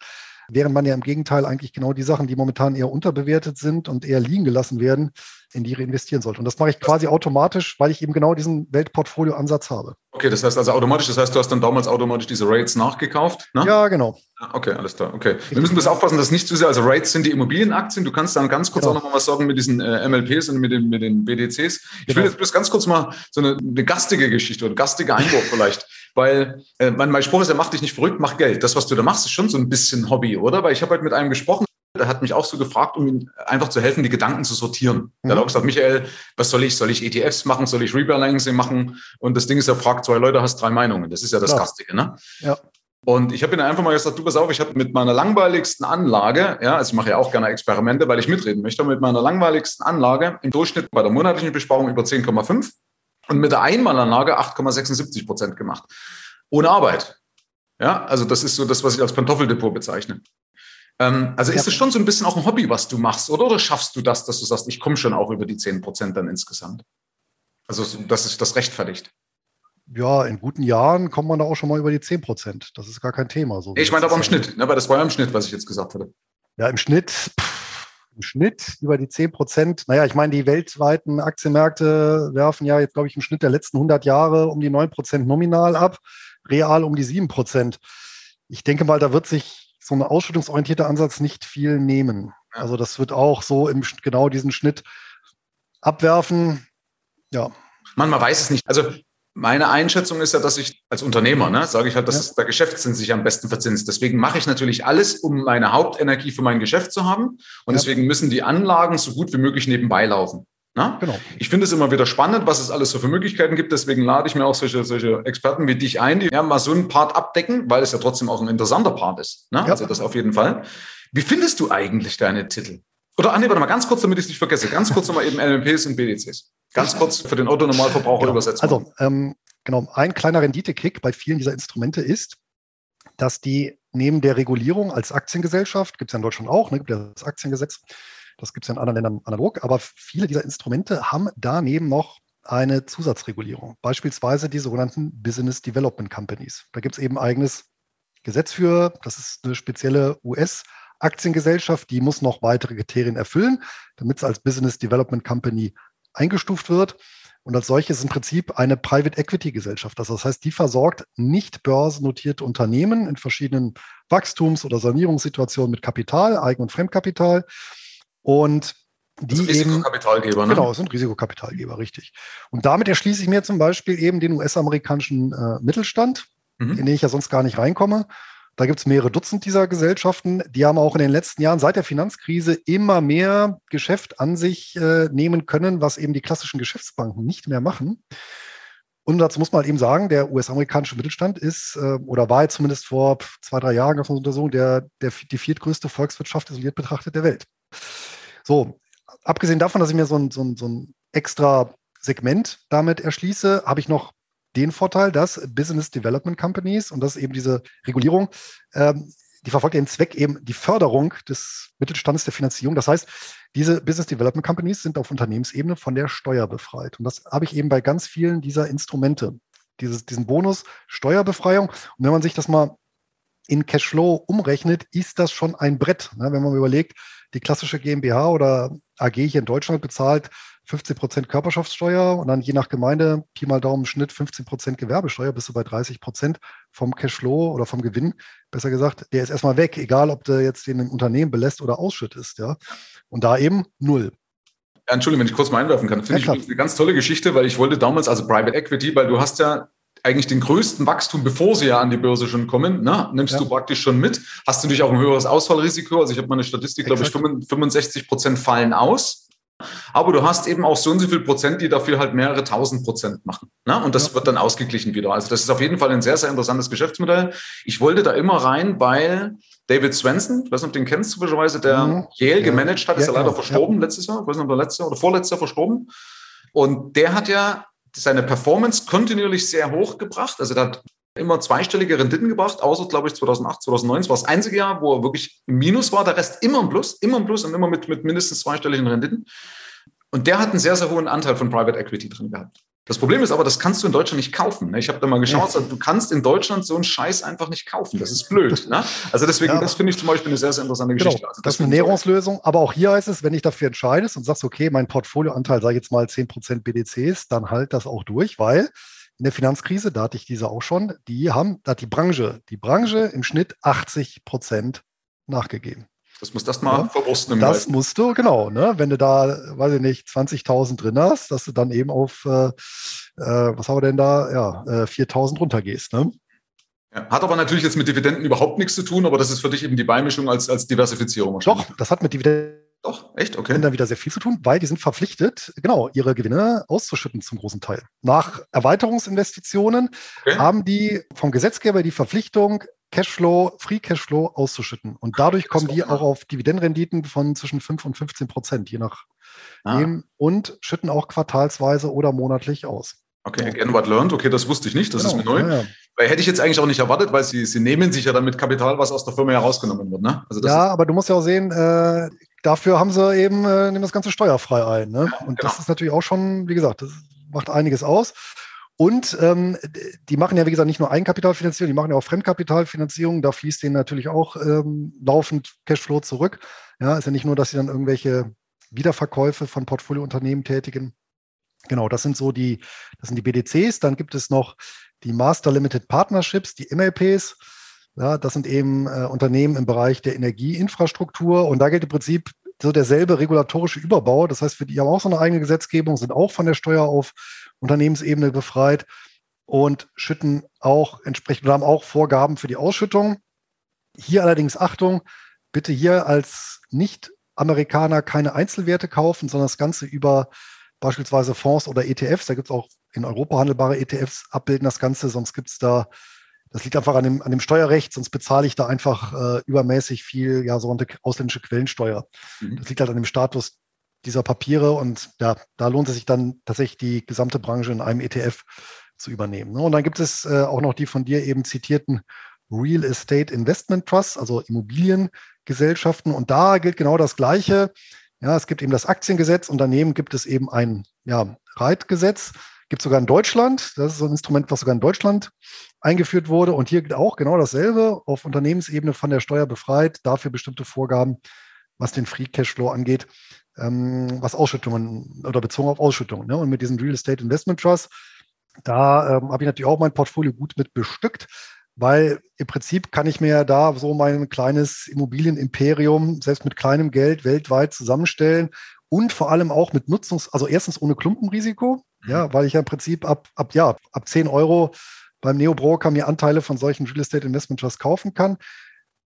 während man ja im Gegenteil eigentlich genau die Sachen, die momentan eher unterbewertet sind und eher liegen gelassen werden, in die reinvestieren sollte. Und das mache ich quasi automatisch, weil ich eben genau diesen Weltportfolio-Ansatz habe. Okay, das heißt also automatisch, das heißt, du hast dann damals automatisch diese Rates nachgekauft? Ne? Ja, genau. Okay, alles klar. Okay. Wir müssen bloß aufpassen, dass nicht zu sehr, also Rates sind die Immobilienaktien. Du kannst dann ganz kurz genau. auch noch mal was sagen mit diesen äh, MLPs und mit den, mit den BDCs. Ich genau. will jetzt bloß ganz kurz mal so eine, eine gastige Geschichte oder gastige Einwurf vielleicht. Weil äh, mein, mein Spruch ist, er macht dich nicht verrückt, mach Geld. Das, was du da machst, ist schon so ein bisschen Hobby, oder? Weil ich habe heute mit einem gesprochen, der hat mich auch so gefragt, um ihm einfach zu helfen, die Gedanken zu sortieren. Mhm. Der hat auch gesagt, Michael, was soll ich? Soll ich ETFs machen? Soll ich Rebalancing machen? Und das Ding ist, er fragt zwei Leute, hast drei Meinungen. Das ist ja das Klar. Gastige, ne? Ja. Und ich habe ihn einfach mal gesagt, du pass auf, ich habe mit meiner langweiligsten Anlage, ja, also ich mache ja auch gerne Experimente, weil ich mitreden möchte, mit meiner langweiligsten Anlage im Durchschnitt bei der monatlichen Besparung über 10,5 und mit der Einmalanlage 8,76 Prozent gemacht. Ohne Arbeit. Ja, also das ist so das, was ich als Pantoffeldepot bezeichne. Ähm, also ist es schon so ein bisschen auch ein Hobby, was du machst, oder? Oder schaffst du das, dass du sagst, ich komme schon auch über die 10 Prozent dann insgesamt? Also, dass sich das rechtfertigt. Ja, in guten Jahren kommt man da auch schon mal über die 10 Prozent. Das ist gar kein Thema. So ich meine aber im Schnitt, ne, weil das war ja im Schnitt, was ich jetzt gesagt hatte. Ja, im Schnitt, pff, im Schnitt über die 10 Prozent. Naja, ich meine, die weltweiten Aktienmärkte werfen ja jetzt, glaube ich, im Schnitt der letzten 100 Jahre um die 9 Prozent nominal ab, real um die 7 Prozent. Ich denke mal, da wird sich so ein ausschüttungsorientierter Ansatz nicht viel nehmen. Also das wird auch so im genau diesen Schnitt abwerfen. Ja. Man, man weiß es nicht. Also meine Einschätzung ist ja, dass ich als Unternehmer, ne, sage ich halt, dass ja. der Geschäftssinn sich am besten verzinst. Deswegen mache ich natürlich alles, um meine Hauptenergie für mein Geschäft zu haben. Und ja. deswegen müssen die Anlagen so gut wie möglich nebenbei laufen. Ne? Genau. Ich finde es immer wieder spannend, was es alles so für Möglichkeiten gibt. Deswegen lade ich mir auch solche, solche Experten wie dich ein, die ja mal so einen Part abdecken, weil es ja trotzdem auch ein interessanter Part ist. Ne? Ja. Also das auf jeden Fall. Wie findest du eigentlich deine Titel? Oder, Anne, warte mal ganz kurz, damit ich es nicht vergesse. Ganz kurz nochmal eben LMPs und BDCs. Ganz kurz für den Autonormalverbraucher genau. übersetzen. Also, ähm, genau, ein kleiner Renditekick bei vielen dieser Instrumente ist, dass die neben der Regulierung als Aktiengesellschaft, gibt es ja in Deutschland auch, ne, gibt ja das Aktiengesetz, das gibt es ja in anderen Ländern analog, aber viele dieser Instrumente haben daneben noch eine Zusatzregulierung, beispielsweise die sogenannten Business Development Companies. Da gibt es eben eigenes Gesetz für, das ist eine spezielle US-Aktiengesellschaft, die muss noch weitere Kriterien erfüllen, damit es als Business Development Company eingestuft wird. Und als solches im Prinzip eine Private Equity Gesellschaft. Das heißt, die versorgt nicht börsennotierte Unternehmen in verschiedenen Wachstums- oder Sanierungssituationen mit Kapital, Eigen- und Fremdkapital und die also Risikokapitalgeber, ne? Genau, sind Risikokapitalgeber, richtig. Und damit erschließe ich mir zum Beispiel eben den US-amerikanischen äh, Mittelstand, mhm. in den ich ja sonst gar nicht reinkomme. Da gibt es mehrere Dutzend dieser Gesellschaften. Die haben auch in den letzten Jahren seit der Finanzkrise immer mehr Geschäft an sich äh, nehmen können, was eben die klassischen Geschäftsbanken nicht mehr machen. Und dazu muss man halt eben sagen, der US-amerikanische Mittelstand ist äh, oder war zumindest vor zwei, drei Jahren auf Untersuchung der, der, die viertgrößte Volkswirtschaft isoliert betrachtet der Welt. So, abgesehen davon, dass ich mir so ein, so ein, so ein extra Segment damit erschließe, habe ich noch den Vorteil, dass Business Development Companies und das eben diese Regulierung, ähm, die verfolgt den Zweck eben die Förderung des Mittelstandes der Finanzierung. Das heißt, diese Business Development Companies sind auf Unternehmensebene von der Steuer befreit. Und das habe ich eben bei ganz vielen dieser Instrumente. Dieses, diesen Bonus Steuerbefreiung. Und wenn man sich das mal in Cashflow umrechnet, ist das schon ein Brett. Ne? Wenn man überlegt, die klassische GmbH oder AG hier in Deutschland bezahlt 15 Prozent Körperschaftssteuer und dann je nach Gemeinde, Pi mal Daumen Schnitt 15 Prozent Gewerbesteuer, bist du bei 30 Prozent vom Cashflow oder vom Gewinn. Besser gesagt, der ist erstmal weg, egal ob du jetzt den im Unternehmen belässt oder ausschüttest. Ja? Und da eben null. Ja, Entschuldigung, wenn ich kurz mal einwerfen kann. Finde ja, ich eine ganz tolle Geschichte, weil ich wollte damals, also Private Equity, weil du hast ja eigentlich den größten Wachstum, bevor sie ja an die Börse schon kommen, ne? nimmst ja. du praktisch schon mit. Hast du natürlich auch ein höheres Ausfallrisiko. Also ich habe meine Statistik, glaube ich, 65 Prozent fallen aus. Aber du hast eben auch so und so viel Prozent, die dafür halt mehrere tausend Prozent machen. Ne? Und das ja. wird dann ausgeglichen wieder. Also das ist auf jeden Fall ein sehr, sehr interessantes Geschäftsmodell. Ich wollte da immer rein, weil David Swenson, ich weiß nicht, ob du den kennst zufälligerweise, der mhm. Yale gemanagt hat, ist ja, leider verstorben letztes Jahr, ich weiß nicht, ob der letzte oder vorletzte Jahr verstorben. Und der hat ja seine Performance kontinuierlich sehr hoch gebracht. Also der hat immer zweistellige Renditen gebracht, außer, glaube ich, 2008, 2009. Das war das einzige Jahr, wo er wirklich im Minus war. Der Rest immer im Plus, immer im Plus und immer mit, mit mindestens zweistelligen Renditen. Und der hat einen sehr, sehr hohen Anteil von Private Equity drin gehabt. Das Problem ist aber, das kannst du in Deutschland nicht kaufen. Ne? Ich habe da mal geschaut, du kannst in Deutschland so einen Scheiß einfach nicht kaufen. Das ist blöd. Ne? Also deswegen, ja. das finde ich zum Beispiel eine sehr, sehr interessante genau. Geschichte. Also das, das ist eine Näherungslösung. Aber auch hier heißt es, wenn ich dafür entscheidest und sagst, okay, mein Portfolioanteil sei jetzt mal 10% BDCs, dann halt das auch durch, weil in der Finanzkrise, da hatte ich diese auch schon, die haben, da hat die Branche, die Branche im Schnitt 80% nachgegeben. Das muss das mal ja, verwursten. Das Leiten. musst du, genau. Ne? Wenn du da, weiß ich nicht, 20.000 drin hast, dass du dann eben auf, äh, äh, was haben wir denn da, ja, äh, 4.000 runtergehst. Ne? Hat aber natürlich jetzt mit Dividenden überhaupt nichts zu tun, aber das ist für dich eben die Beimischung als, als Diversifizierung wahrscheinlich. Doch, das hat mit Dividenden doch, echt? Okay. Dann wieder sehr viel zu tun, weil die sind verpflichtet, genau, ihre Gewinne auszuschütten zum großen Teil. Nach Erweiterungsinvestitionen okay. haben die vom Gesetzgeber die Verpflichtung, Cashflow, Free Cashflow auszuschütten. Und dadurch kommen die auch auf Dividendenrenditen von zwischen 5 und 15 Prozent, je nach ah. und schütten auch quartalsweise oder monatlich aus. Okay, again what learned. Okay, das wusste ich nicht, das genau. ist mir neu. Ja, ja. Weil hätte ich jetzt eigentlich auch nicht erwartet, weil sie, sie nehmen sich ja dann mit Kapital, was aus der Firma herausgenommen wird. Ne? Also ja, aber du musst ja auch sehen, äh, dafür haben sie eben, äh, nehmen das Ganze steuerfrei ein. Ne? Und genau. das ist natürlich auch schon, wie gesagt, das macht einiges aus. Und ähm, die machen ja, wie gesagt, nicht nur Eigenkapitalfinanzierung, die machen ja auch Fremdkapitalfinanzierung. Da fließt denen natürlich auch ähm, laufend Cashflow zurück. Ja, ist ja nicht nur, dass sie dann irgendwelche Wiederverkäufe von Portfoliounternehmen tätigen. Genau, das sind so die, das sind die BDCs. Dann gibt es noch die Master Limited Partnerships, die MLPs. Ja, das sind eben äh, Unternehmen im Bereich der Energieinfrastruktur. Und da gilt im Prinzip so derselbe regulatorische Überbau. Das heißt, die haben auch so eine eigene Gesetzgebung, sind auch von der Steuer auf Unternehmensebene befreit und schütten auch entsprechend haben auch Vorgaben für die Ausschüttung. Hier allerdings Achtung, bitte hier als Nicht-Amerikaner keine Einzelwerte kaufen, sondern das Ganze über beispielsweise Fonds oder ETFs. Da gibt es auch in Europa handelbare ETFs, abbilden das Ganze, sonst gibt es da, das liegt einfach an dem, an dem Steuerrecht, sonst bezahle ich da einfach äh, übermäßig viel, ja, sogenannte ausländische Quellensteuer. Mhm. Das liegt halt an dem Status dieser Papiere und ja, da lohnt es sich dann tatsächlich die gesamte Branche in einem ETF zu übernehmen. Ne? Und dann gibt es äh, auch noch die von dir eben zitierten Real Estate Investment Trusts, also Immobiliengesellschaften. Und da gilt genau das Gleiche. Ja, es gibt eben das Aktiengesetz und daneben gibt es eben ein ja, Reitgesetz. Gibt es sogar in Deutschland. Das ist so ein Instrument, was sogar in Deutschland eingeführt wurde. Und hier auch genau dasselbe, auf Unternehmensebene von der Steuer befreit, dafür bestimmte Vorgaben, was den Free Cashflow angeht, ähm, was Ausschüttungen oder bezogen auf Ausschüttungen. Ne? Und mit diesem Real Estate Investment Trust, da ähm, habe ich natürlich auch mein Portfolio gut mit bestückt weil im Prinzip kann ich mir da so mein kleines Immobilienimperium selbst mit kleinem Geld weltweit zusammenstellen und vor allem auch mit Nutzungs-, also erstens ohne Klumpenrisiko, mhm. ja, weil ich ja im Prinzip ab, ab, ja, ab 10 Euro beim Neobroker mir Anteile von solchen Real Estate Investment Trusts kaufen kann.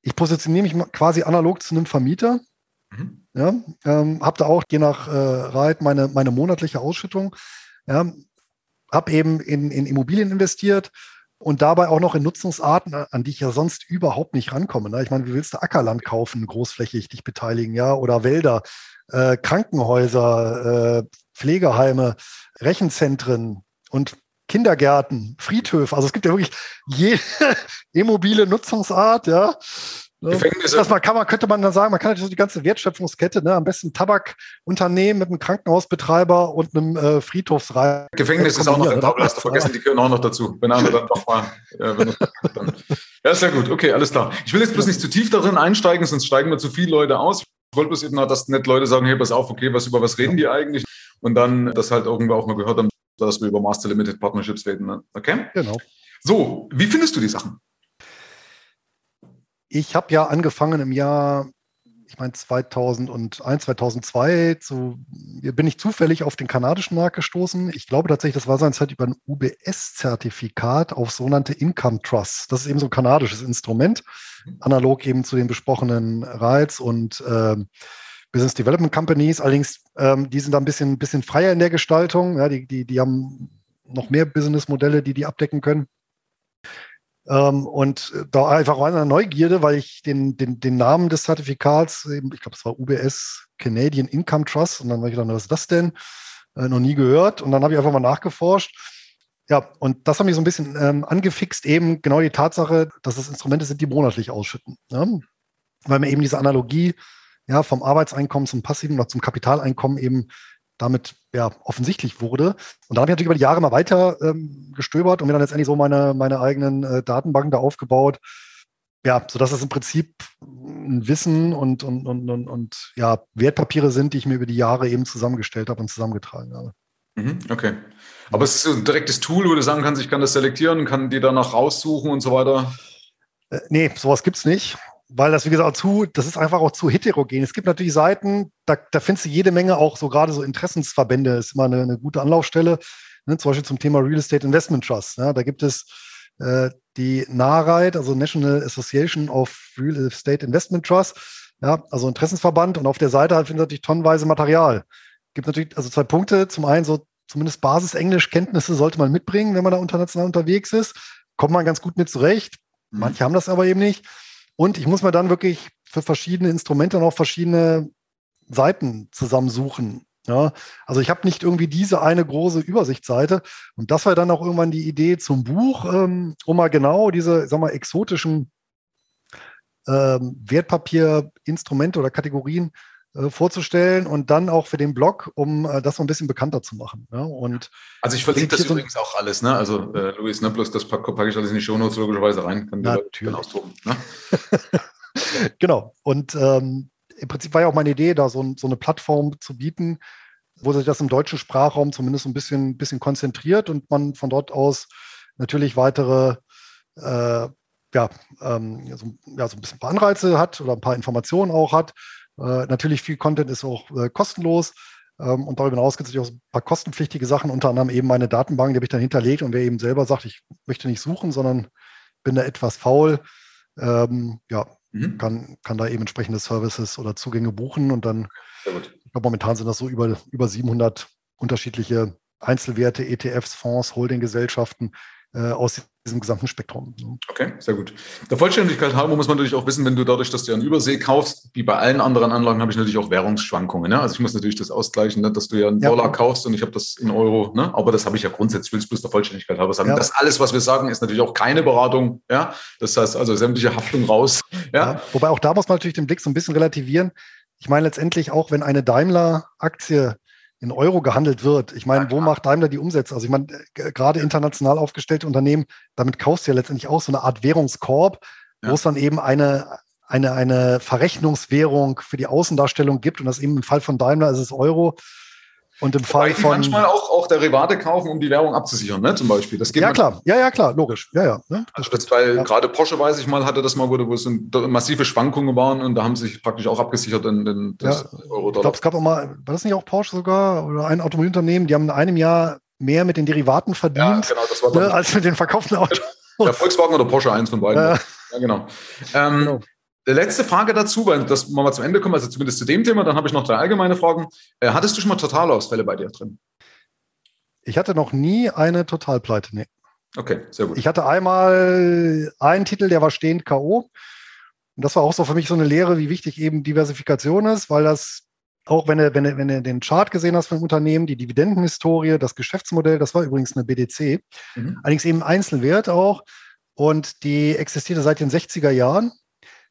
Ich positioniere mich quasi analog zu einem Vermieter. Mhm. Ja, ähm, habe da auch je nach äh, Reit meine, meine monatliche Ausschüttung. Ja, habe eben in, in Immobilien investiert, und dabei auch noch in Nutzungsarten, an die ich ja sonst überhaupt nicht rankomme. Ne? Ich meine, wie willst du Ackerland kaufen, großflächig dich beteiligen, ja, oder Wälder, äh, Krankenhäuser, äh, Pflegeheime, Rechenzentren und Kindergärten, Friedhöfe. Also es gibt ja wirklich jede immobile Nutzungsart, ja. Ne? Gefängnisse. Das man kann man, könnte man dann sagen, man kann natürlich die ganze Wertschöpfungskette, ne, am besten Tabakunternehmen mit einem Krankenhausbetreiber und einem äh, Friedhofsreiter. Gefängnis ist auch noch rentabel, hast du vergessen, die gehören auch noch dazu. Wenn einer dann doch mal. Dann. ja, sehr gut. Okay, alles klar. Ich will jetzt bloß nicht zu tief darin einsteigen, sonst steigen wir zu viele Leute aus. Ich wollte bloß eben noch, dass nicht Leute sagen, hey, pass auf, okay, was über was reden die eigentlich? Und dann das halt irgendwo auch mal gehört haben, dass wir über Master Limited Partnerships reden. Ne? Okay? Genau. So, wie findest du die Sachen? Ich habe ja angefangen im Jahr, ich meine 2001, 2002, zu, bin ich zufällig auf den kanadischen Markt gestoßen. Ich glaube tatsächlich, das war seinerzeit über ein UBS-Zertifikat auf sogenannte Income Trusts. Das ist eben so ein kanadisches Instrument, analog eben zu den besprochenen REITs und äh, Business Development Companies. Allerdings, ähm, die sind da ein bisschen, bisschen freier in der Gestaltung. Ja, die, die, die haben noch mehr Businessmodelle, die die abdecken können. Ähm, und da einfach eine Neugierde, weil ich den, den, den Namen des Zertifikats, ich glaube, es war UBS Canadian Income Trust, und dann war ich dann, was ist das denn? Äh, noch nie gehört. Und dann habe ich einfach mal nachgeforscht. Ja, und das hat mich so ein bisschen ähm, angefixt, eben genau die Tatsache, dass es Instrumente sind, die monatlich ausschütten. Ja? Weil mir eben diese Analogie ja, vom Arbeitseinkommen zum passiven oder zum Kapitaleinkommen eben damit ja offensichtlich wurde. Und da habe ich natürlich über die Jahre mal weiter ähm, gestöbert und mir dann letztendlich so meine, meine eigenen äh, Datenbanken da aufgebaut. Ja, sodass es im Prinzip ein Wissen und, und, und, und, und ja, Wertpapiere sind, die ich mir über die Jahre eben zusammengestellt habe und zusammengetragen habe. Mhm, okay. Aber es ist ein direktes Tool, wo du sagen kannst, ich kann das selektieren, kann die danach raussuchen und so weiter? Äh, nee, sowas gibt es nicht weil das, wie gesagt, zu, das ist einfach auch zu heterogen. Es gibt natürlich Seiten, da, da findest du jede Menge auch so gerade so Interessensverbände, ist immer eine, eine gute Anlaufstelle, ne, zum Beispiel zum Thema Real Estate Investment Trust. Ja, da gibt es äh, die NAREIT, also National Association of Real Estate Investment Trust, ja, also Interessensverband und auf der Seite halt findet natürlich tonnenweise Material. Gibt natürlich also zwei Punkte. Zum einen so zumindest Basis-Englisch-Kenntnisse sollte man mitbringen, wenn man da international unterwegs ist. Kommt man ganz gut mit zurecht. Mhm. Manche haben das aber eben nicht. Und ich muss mir dann wirklich für verschiedene Instrumente noch verschiedene Seiten zusammensuchen. Ja, also ich habe nicht irgendwie diese eine große Übersichtsseite. Und das war dann auch irgendwann die Idee zum Buch, ähm, um mal genau diese, sag mal, exotischen ähm, Wertpapierinstrumente oder Kategorien vorzustellen und dann auch für den Blog, um äh, das so ein bisschen bekannter zu machen. Ja? Und also ich verlinke das übrigens auch alles, ne? Also äh, Luis, ne? bloß das packe pack ich alles in die Shownotes logischerweise rein, kann die dann austoben. Ne? genau. Und ähm, im Prinzip war ja auch meine Idee, da so, so, eine Plattform zu bieten, wo sich das im deutschen Sprachraum zumindest ein bisschen, bisschen konzentriert und man von dort aus natürlich weitere äh, ja, ähm, so, ja, so ein bisschen ein paar Anreize hat oder ein paar Informationen auch hat. Äh, natürlich viel Content ist auch äh, kostenlos. Ähm, und darüber hinaus gibt es auch ein paar kostenpflichtige Sachen, unter anderem eben meine Datenbank, die habe ich dann hinterlegt. Und wer eben selber sagt, ich möchte nicht suchen, sondern bin da etwas faul, ähm, ja, mhm. kann, kann da eben entsprechende Services oder Zugänge buchen. Und dann, ich glaube, momentan sind das so über, über 700 unterschiedliche Einzelwerte, ETFs, Fonds, Holdinggesellschaften äh, aus diesem gesamten Spektrum. Okay, sehr gut. Der Vollständigkeit halber muss man natürlich auch wissen, wenn du dadurch, dass du an Übersee kaufst, wie bei allen anderen Anlagen, habe ich natürlich auch Währungsschwankungen. Ne? Also ich muss natürlich das ausgleichen, ne? dass du ja einen ja. Dollar kaufst und ich habe das in Euro. Ne? Aber das habe ich ja grundsätzlich, will es bloß der Vollständigkeit halber sagen. Ja. Das alles, was wir sagen, ist natürlich auch keine Beratung. Ja, Das heißt also sämtliche Haftung raus. Ja? ja. Wobei auch da muss man natürlich den Blick so ein bisschen relativieren. Ich meine letztendlich auch, wenn eine Daimler-Aktie in Euro gehandelt wird. Ich meine, wo macht Daimler die Umsätze? Also ich meine, gerade international aufgestellte Unternehmen, damit kaufst du ja letztendlich auch so eine Art Währungskorb, ja. wo es dann eben eine, eine, eine Verrechnungswährung für die Außendarstellung gibt. Und das eben im Fall von Daimler ist es Euro. Und im Fall von. manchmal auch, auch Derivate kaufen, um die Währung abzusichern, ne? Zum Beispiel. Das geht ja, klar. Ja, ja, klar. Logisch. Ja, ja. Ne? Also das, weil ja. gerade Porsche, weiß ich mal, hatte das mal, wo, es massive Schwankungen waren und da haben sie sich praktisch auch abgesichert in, das ja. Euro-Dollar. Ich glaube, es gab auch mal, war das nicht auch Porsche sogar oder ein Automobilunternehmen, die haben in einem Jahr mehr mit den Derivaten verdient, ja, genau, ne, als mit den verkauften Autos. Ja, Volkswagen oder Porsche, eins von beiden. Ja, ja genau. Ähm, genau. Letzte Frage dazu, weil das mal zum Ende kommen, also zumindest zu dem Thema, dann habe ich noch drei allgemeine Fragen. Äh, hattest du schon mal Totalausfälle bei dir drin? Ich hatte noch nie eine Totalpleite, nee. Okay, sehr gut. Ich hatte einmal einen Titel, der war stehend K.O. Und das war auch so für mich so eine Lehre, wie wichtig eben Diversifikation ist, weil das auch wenn du, wenn du, wenn du den Chart gesehen hast von Unternehmen, die Dividendenhistorie, das Geschäftsmodell, das war übrigens eine BDC, mhm. allerdings eben Einzelwert auch. Und die existierte seit den 60er Jahren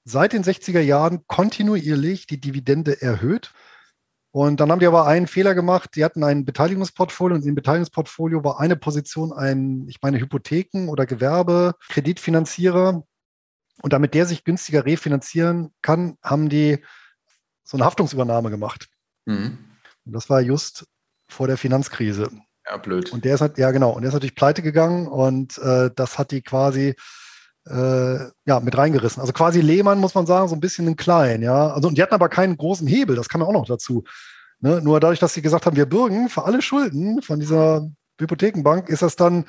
seit den 60er Jahren kontinuierlich die Dividende erhöht. Und dann haben die aber einen Fehler gemacht. Die hatten ein Beteiligungsportfolio und im Beteiligungsportfolio war eine Position ein, ich meine, Hypotheken- oder Gewerbe-Kreditfinanzierer. Und damit der sich günstiger refinanzieren kann, haben die so eine Haftungsübernahme gemacht. Mhm. Und das war just vor der Finanzkrise. Ja, blöd. Und der ist halt, ja genau, und der ist natürlich pleite gegangen und äh, das hat die quasi äh, ja, mit reingerissen. Also quasi Lehmann, muss man sagen, so ein bisschen ein klein, ja. Also, und die hatten aber keinen großen Hebel, das kam ja auch noch dazu. Ne? Nur dadurch, dass sie gesagt haben, wir bürgen für alle Schulden von dieser Hypothekenbank, ist das dann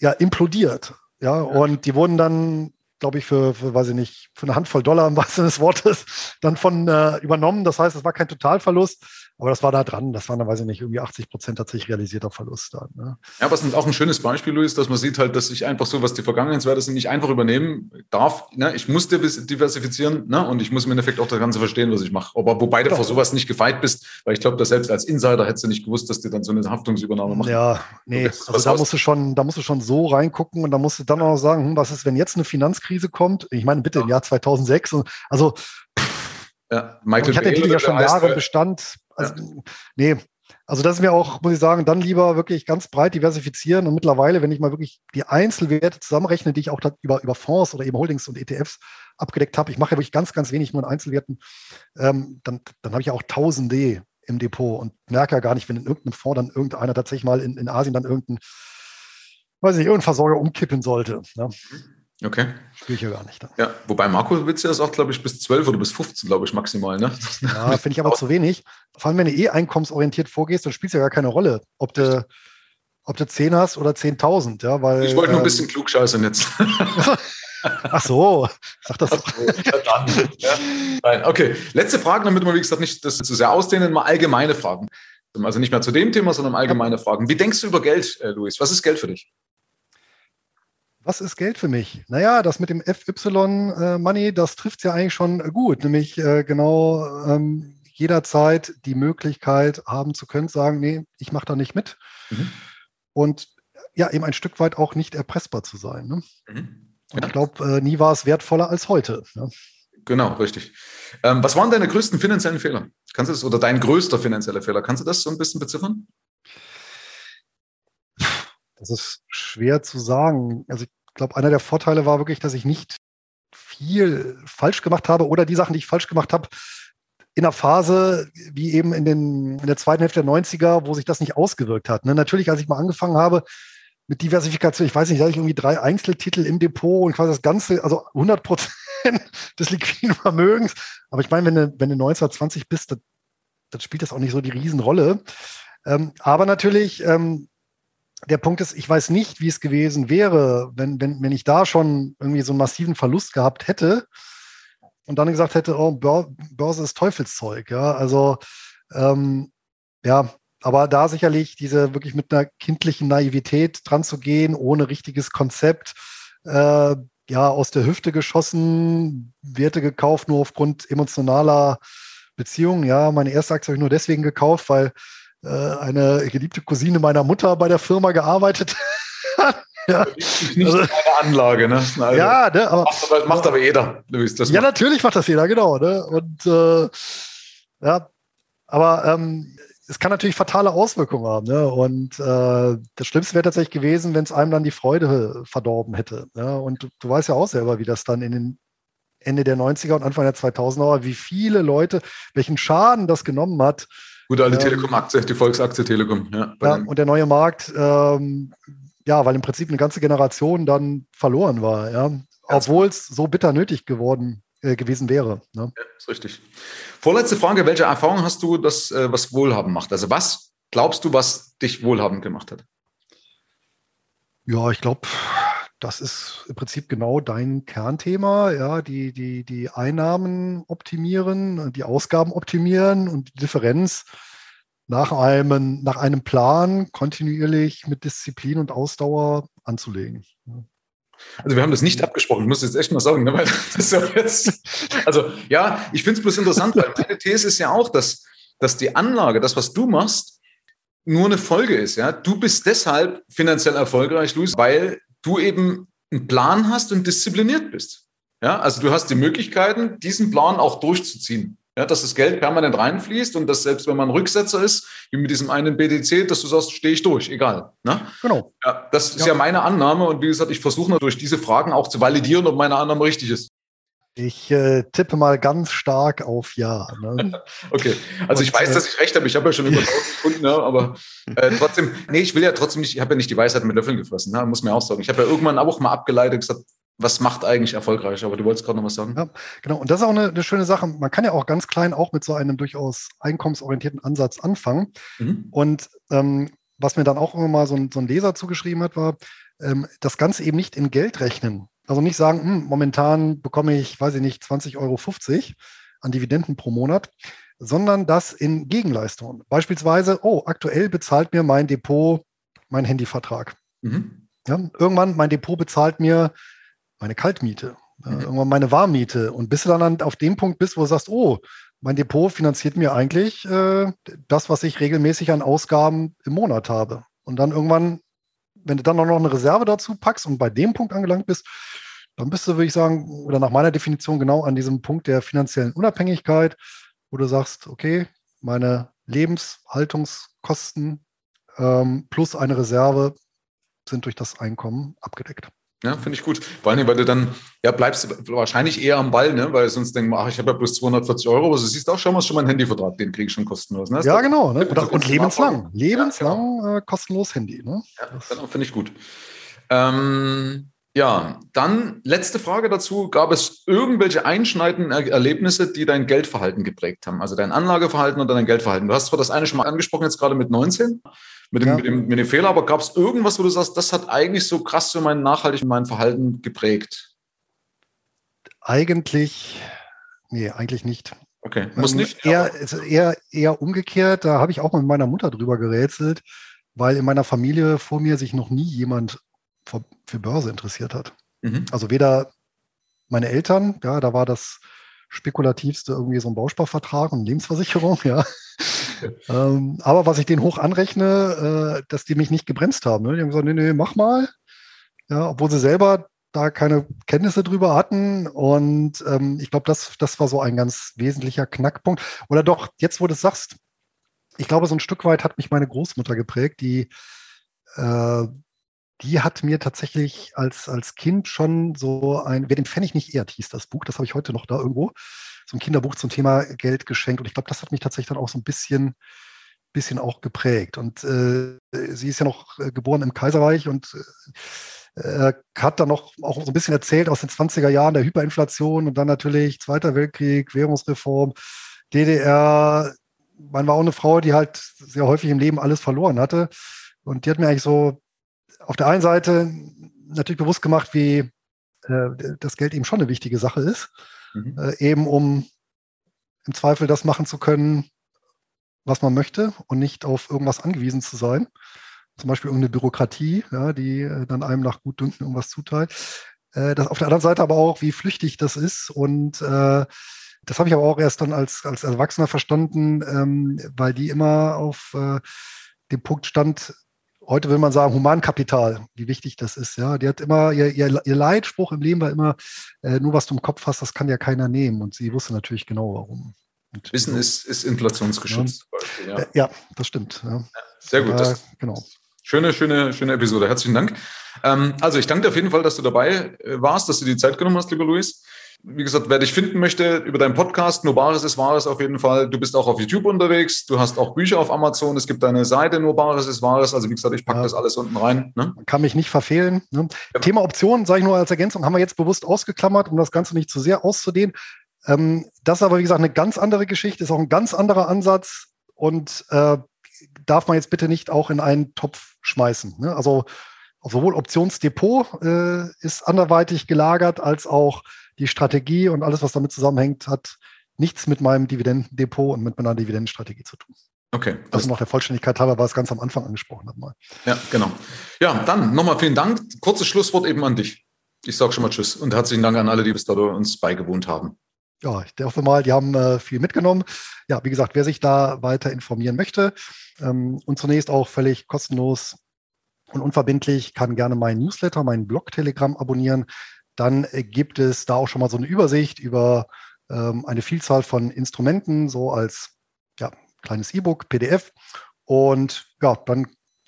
ja implodiert. Ja, und die wurden dann glaube ich, für, für, weiß ich nicht, für eine Handvoll Dollar im wahrsten Sinne des Wortes dann von äh, übernommen. Das heißt, es war kein Totalverlust, aber das war da dran. Das waren dann, weiß ich nicht, irgendwie 80 Prozent tatsächlich realisierter Verlust dann. Ne? Ja, was auch ein schönes Beispiel, Luis, dass man sieht halt, dass ich einfach so, was die Vergangenheitswerte sind, nicht einfach übernehmen darf. Ne? Ich muss diversifizieren ne? und ich muss im Endeffekt auch das Ganze verstehen, was ich mache. Aber wobei du vor sowas nicht gefeit bist, weil ich glaube, dass selbst als Insider hättest du nicht gewusst, dass die dann so eine Haftungsübernahme machen. Ja, nee, also da musst, du schon, da musst du schon so reingucken und da musst du dann auch sagen, hm, was ist, wenn jetzt eine Finanzkrise kommt? Ich meine, bitte ja. im Jahr 2006. Und, also, ja, Michael ich hatte den Titel ja schon Jahre Bestand. Also, ja. Nee, also das ist mir auch, muss ich sagen, dann lieber wirklich ganz breit diversifizieren und mittlerweile, wenn ich mal wirklich die Einzelwerte zusammenrechne, die ich auch über, über Fonds oder eben Holdings und ETFs abgedeckt habe, ich mache ja wirklich ganz, ganz wenig nur in Einzelwerten, ähm, dann, dann habe ich ja auch Tausende im Depot und merke ja gar nicht, wenn in irgendeinem Fonds dann irgendeiner tatsächlich mal in, in Asien dann irgendein, weiß nicht, irgendein Versorger umkippen sollte. Ne? Okay. Spiele ich ja gar nicht. Dann. Ja, wobei Marco Witz ja sagt, glaube ich, bis 12 oder bis 15, glaube ich, maximal. Ne? Ja, finde ich aber zu wenig. Vor allem, wenn du eh einkommensorientiert vorgehst, dann spielt es ja gar keine Rolle, ob du, ob du 10 hast oder 10.000. Ja, weil, ich wollte nur ein ähm, bisschen klugscheißern jetzt. Ach so, sag das doch. ja, Nein, okay. Letzte Frage, damit wir, wie gesagt, nicht das zu sehr ausdehnen, mal allgemeine Fragen. Also nicht mehr zu dem Thema, sondern allgemeine Fragen. Wie denkst du über Geld, äh, Luis? Was ist Geld für dich? Was ist Geld für mich? Naja, das mit dem FY-Money, äh, das trifft es ja eigentlich schon gut, nämlich äh, genau ähm, jederzeit die Möglichkeit haben zu können, sagen, nee, ich mache da nicht mit. Mhm. Und ja, eben ein Stück weit auch nicht erpressbar zu sein. Ne? Mhm. Ja. Und ich glaube, äh, nie war es wertvoller als heute. Ne? Genau, richtig. Ähm, was waren deine größten finanziellen Fehler? Kannst du das, oder dein größter finanzieller Fehler? Kannst du das so ein bisschen beziffern? Das ist schwer zu sagen. Also ich glaube, einer der Vorteile war wirklich, dass ich nicht viel falsch gemacht habe oder die Sachen, die ich falsch gemacht habe, in einer Phase wie eben in, den, in der zweiten Hälfte der 90er, wo sich das nicht ausgewirkt hat. Ne? Natürlich, als ich mal angefangen habe, mit Diversifikation, ich weiß nicht, da hatte ich irgendwie drei Einzeltitel im Depot und quasi das Ganze, also 100 Prozent des liquiden Vermögens. Aber ich meine, wenn du, wenn du 1920 bist, dann, dann spielt das auch nicht so die Riesenrolle. Ähm, aber natürlich, ähm, der Punkt ist, ich weiß nicht, wie es gewesen wäre, wenn, wenn, wenn ich da schon irgendwie so einen massiven Verlust gehabt hätte und dann gesagt hätte, oh, Börse ist Teufelszeug. Ja, also ähm, ja, aber da sicherlich diese wirklich mit einer kindlichen Naivität dran zu gehen, ohne richtiges Konzept, äh, ja, aus der Hüfte geschossen, Werte gekauft, nur aufgrund emotionaler Beziehungen. Ja, meine erste Aktie habe ich nur deswegen gekauft, weil äh, eine geliebte Cousine meiner Mutter bei der Firma gearbeitet hat. ja. Nicht also, eine Anlage, ne? Also, ja, ne, aber, macht, aber, macht aber jeder, Luis. Das ja, macht. natürlich macht das jeder, genau. Ne? Und äh, ja, aber ähm, es kann natürlich fatale Auswirkungen haben. Ne? Und äh, das Schlimmste wäre tatsächlich gewesen, wenn es einem dann die Freude verdorben hätte. Ne? Und du, du, weißt ja auch selber, wie das dann in den Ende der 90er und Anfang der 2000er war, wie viele Leute, welchen Schaden das genommen hat. Gute alte ähm, Telekom-Aktie, die Volksaktie Telekom. Ja, ja und der neue Markt, ähm, ja, weil im Prinzip eine ganze Generation dann verloren war. Ja? Obwohl es so bitter nötig geworden äh, gewesen wäre. Ne? Ja, ist richtig. Vorletzte Frage, welche Erfahrung hast du, dass, äh, was Wohlhaben macht? Also was glaubst du, was dich wohlhabend gemacht hat? Ja, ich glaube, das ist im Prinzip genau dein Kernthema, ja, die, die, die Einnahmen optimieren, die Ausgaben optimieren und die Differenz nach einem, nach einem Plan kontinuierlich mit Disziplin und Ausdauer anzulegen. Also wir haben das nicht abgesprochen, ich muss jetzt echt mal sagen. Ne? Weil das jetzt, also ja, ich finde es bloß interessant, weil meine These ist ja auch, dass, dass die Anlage, das, was du machst, nur eine Folge ist. Ja? Du bist deshalb finanziell erfolgreich, Luis, weil du eben einen Plan hast und diszipliniert bist. Ja? Also du hast die Möglichkeiten, diesen Plan auch durchzuziehen. Ja, dass das Geld permanent reinfließt und dass selbst wenn man Rücksetzer ist, wie mit diesem einen BDC, dass du sagst, stehe ich durch, egal. Ne? Genau. Ja, das ist ja. ja meine Annahme und wie gesagt, ich versuche durch diese Fragen auch zu validieren, ob meine Annahme richtig ist. Ich äh, tippe mal ganz stark auf Ja. Ne? okay, also und, ich weiß, äh, dass ich recht habe. Ich habe ja schon über 1000 Kunden, ne? aber äh, trotzdem, nee, ich will ja trotzdem nicht, ich habe ja nicht die Weisheit mit Löffeln gefressen, ne? muss man auch sagen. Ich habe ja irgendwann auch mal abgeleitet gesagt, was macht eigentlich erfolgreich? Aber du wolltest gerade noch was sagen. Ja, genau. Und das ist auch eine, eine, schöne Sache. Man kann ja auch ganz klein auch mit so einem durchaus einkommensorientierten Ansatz anfangen. Mhm. Und ähm, was mir dann auch immer mal so ein, so ein Leser zugeschrieben hat, war, ähm, das Ganze eben nicht in Geld rechnen. Also nicht sagen, hm, momentan bekomme ich, weiß ich nicht, 20,50 Euro an Dividenden pro Monat, sondern das in Gegenleistungen. Beispielsweise, oh, aktuell bezahlt mir mein Depot mein Handyvertrag. Mhm. Ja, irgendwann mein Depot bezahlt mir meine Kaltmiete, mhm. irgendwann meine Warmmiete. Und bis du dann auf dem Punkt bist, wo du sagst, oh, mein Depot finanziert mir eigentlich äh, das, was ich regelmäßig an Ausgaben im Monat habe. Und dann irgendwann, wenn du dann auch noch eine Reserve dazu packst und bei dem Punkt angelangt bist, dann bist du, würde ich sagen, oder nach meiner Definition genau an diesem Punkt der finanziellen Unabhängigkeit, wo du sagst, okay, meine Lebenshaltungskosten ähm, plus eine Reserve sind durch das Einkommen abgedeckt. Ja, finde ich gut. Vor allem, weil du dann, ja, bleibst wahrscheinlich eher am Ball, ne? weil sonst denken wir, ach, ich habe ja bloß 240 Euro, aber du siehst auch schon mal schon meinen Handyvertrag, den kriege ich schon kostenlos. Ne? Ja, genau. Ne? Und, und lebenslang. Lebenslang ja, genau. äh, kostenlos Handy. Ne? Ja, genau, finde ich gut. Ähm, ja, dann letzte Frage dazu. Gab es irgendwelche einschneidenden Erlebnisse, die dein Geldverhalten geprägt haben? Also dein Anlageverhalten oder dein Geldverhalten? Du hast zwar das eine schon mal angesprochen, jetzt gerade mit 19 mit dem, ja. mit dem, mit dem Fehler, aber gab es irgendwas, wo du sagst, das hat eigentlich so krass für mein nachhaltig mein Verhalten geprägt? Eigentlich, nee, eigentlich nicht. Okay, muss ähm, nicht. Eher, eher, eher umgekehrt, da habe ich auch mit meiner Mutter drüber gerätselt, weil in meiner Familie vor mir sich noch nie jemand für, Börse interessiert hat. Mhm. Also weder meine Eltern, ja, da war das spekulativste irgendwie so ein Bausparvertrag und Lebensversicherung, ja. ähm, aber was ich denen hoch anrechne, äh, dass die mich nicht gebremst haben. Ne? Die haben gesagt, nee, nee, mach mal. Ja, obwohl sie selber da keine Kenntnisse drüber hatten. Und ähm, ich glaube, das, das war so ein ganz wesentlicher Knackpunkt. Oder doch, jetzt wo du es sagst, ich glaube, so ein Stück weit hat mich meine Großmutter geprägt, die äh, die hat mir tatsächlich als, als Kind schon so ein, wer den Pfennig nicht ehrt, hieß das Buch, das habe ich heute noch da irgendwo, so ein Kinderbuch zum Thema Geld geschenkt. Und ich glaube, das hat mich tatsächlich dann auch so ein bisschen, bisschen auch geprägt. Und äh, sie ist ja noch äh, geboren im Kaiserreich und äh, hat dann noch auch so ein bisschen erzählt aus den 20er Jahren der Hyperinflation und dann natürlich Zweiter Weltkrieg, Währungsreform, DDR. Man war auch eine Frau, die halt sehr häufig im Leben alles verloren hatte. Und die hat mir eigentlich so auf der einen Seite natürlich bewusst gemacht, wie äh, das Geld eben schon eine wichtige Sache ist, mhm. äh, eben um im Zweifel das machen zu können, was man möchte und nicht auf irgendwas angewiesen zu sein. Zum Beispiel irgendeine Bürokratie, ja, die äh, dann einem nach Gutdünken irgendwas zuteilt. Äh, das auf der anderen Seite aber auch, wie flüchtig das ist. Und äh, das habe ich aber auch erst dann als, als Erwachsener verstanden, ähm, weil die immer auf äh, dem Punkt stand, heute will man sagen, Humankapital, wie wichtig das ist. Ja, die hat immer, ihr, ihr, ihr Leitspruch im Leben war immer, äh, nur was du im Kopf hast, das kann ja keiner nehmen. Und sie wusste natürlich genau, warum. Und Wissen so, ist, ist inflationsgeschützt. Ja, Beispiel, ja. Äh, ja das stimmt. Ja. Sehr gut. Das, genau. Schöne, schöne, schöne Episode. Herzlichen Dank. Ähm, also ich danke dir auf jeden Fall, dass du dabei äh, warst, dass du die Zeit genommen hast, lieber Luis wie gesagt, wer dich finden möchte über deinen Podcast, nur Bares ist Wahres auf jeden Fall. Du bist auch auf YouTube unterwegs, du hast auch Bücher auf Amazon, es gibt deine Seite, nur Bares ist Wahres. Also wie gesagt, ich packe ja. das alles unten rein. Ne? Kann mich nicht verfehlen. Ne? Ja. Thema Optionen, sage ich nur als Ergänzung, haben wir jetzt bewusst ausgeklammert, um das Ganze nicht zu sehr auszudehnen. Ähm, das ist aber, wie gesagt, eine ganz andere Geschichte, ist auch ein ganz anderer Ansatz und äh, darf man jetzt bitte nicht auch in einen Topf schmeißen. Ne? Also sowohl Optionsdepot äh, ist anderweitig gelagert, als auch die Strategie und alles, was damit zusammenhängt, hat nichts mit meinem Dividendendepot und mit meiner Dividendenstrategie zu tun. Okay. Das ist noch der Vollständigkeit halber, was ganz am Anfang angesprochen hat. Mal. Ja, genau. Ja, dann nochmal vielen Dank. Kurzes Schlusswort eben an dich. Ich sage schon mal Tschüss und herzlichen Dank an alle, die bis dato uns beigewohnt haben. Ja, ich hoffe mal, die haben äh, viel mitgenommen. Ja, wie gesagt, wer sich da weiter informieren möchte ähm, und zunächst auch völlig kostenlos und unverbindlich, kann gerne meinen Newsletter, meinen Blog Telegram abonnieren. Dann äh, gibt es da auch schon mal so eine Übersicht über ähm, eine Vielzahl von Instrumenten, so als ja, kleines E-Book, PDF. Und ja, dann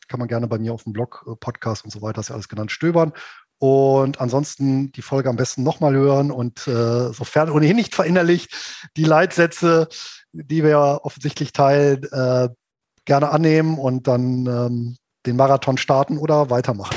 kann man gerne bei mir auf dem Blog, äh, Podcast und so weiter, ist ja alles genannt, stöbern. Und ansonsten die Folge am besten nochmal hören und äh, sofern ohnehin nicht verinnerlicht, die Leitsätze, die wir offensichtlich teilen, äh, gerne annehmen und dann ähm, den Marathon starten oder weitermachen.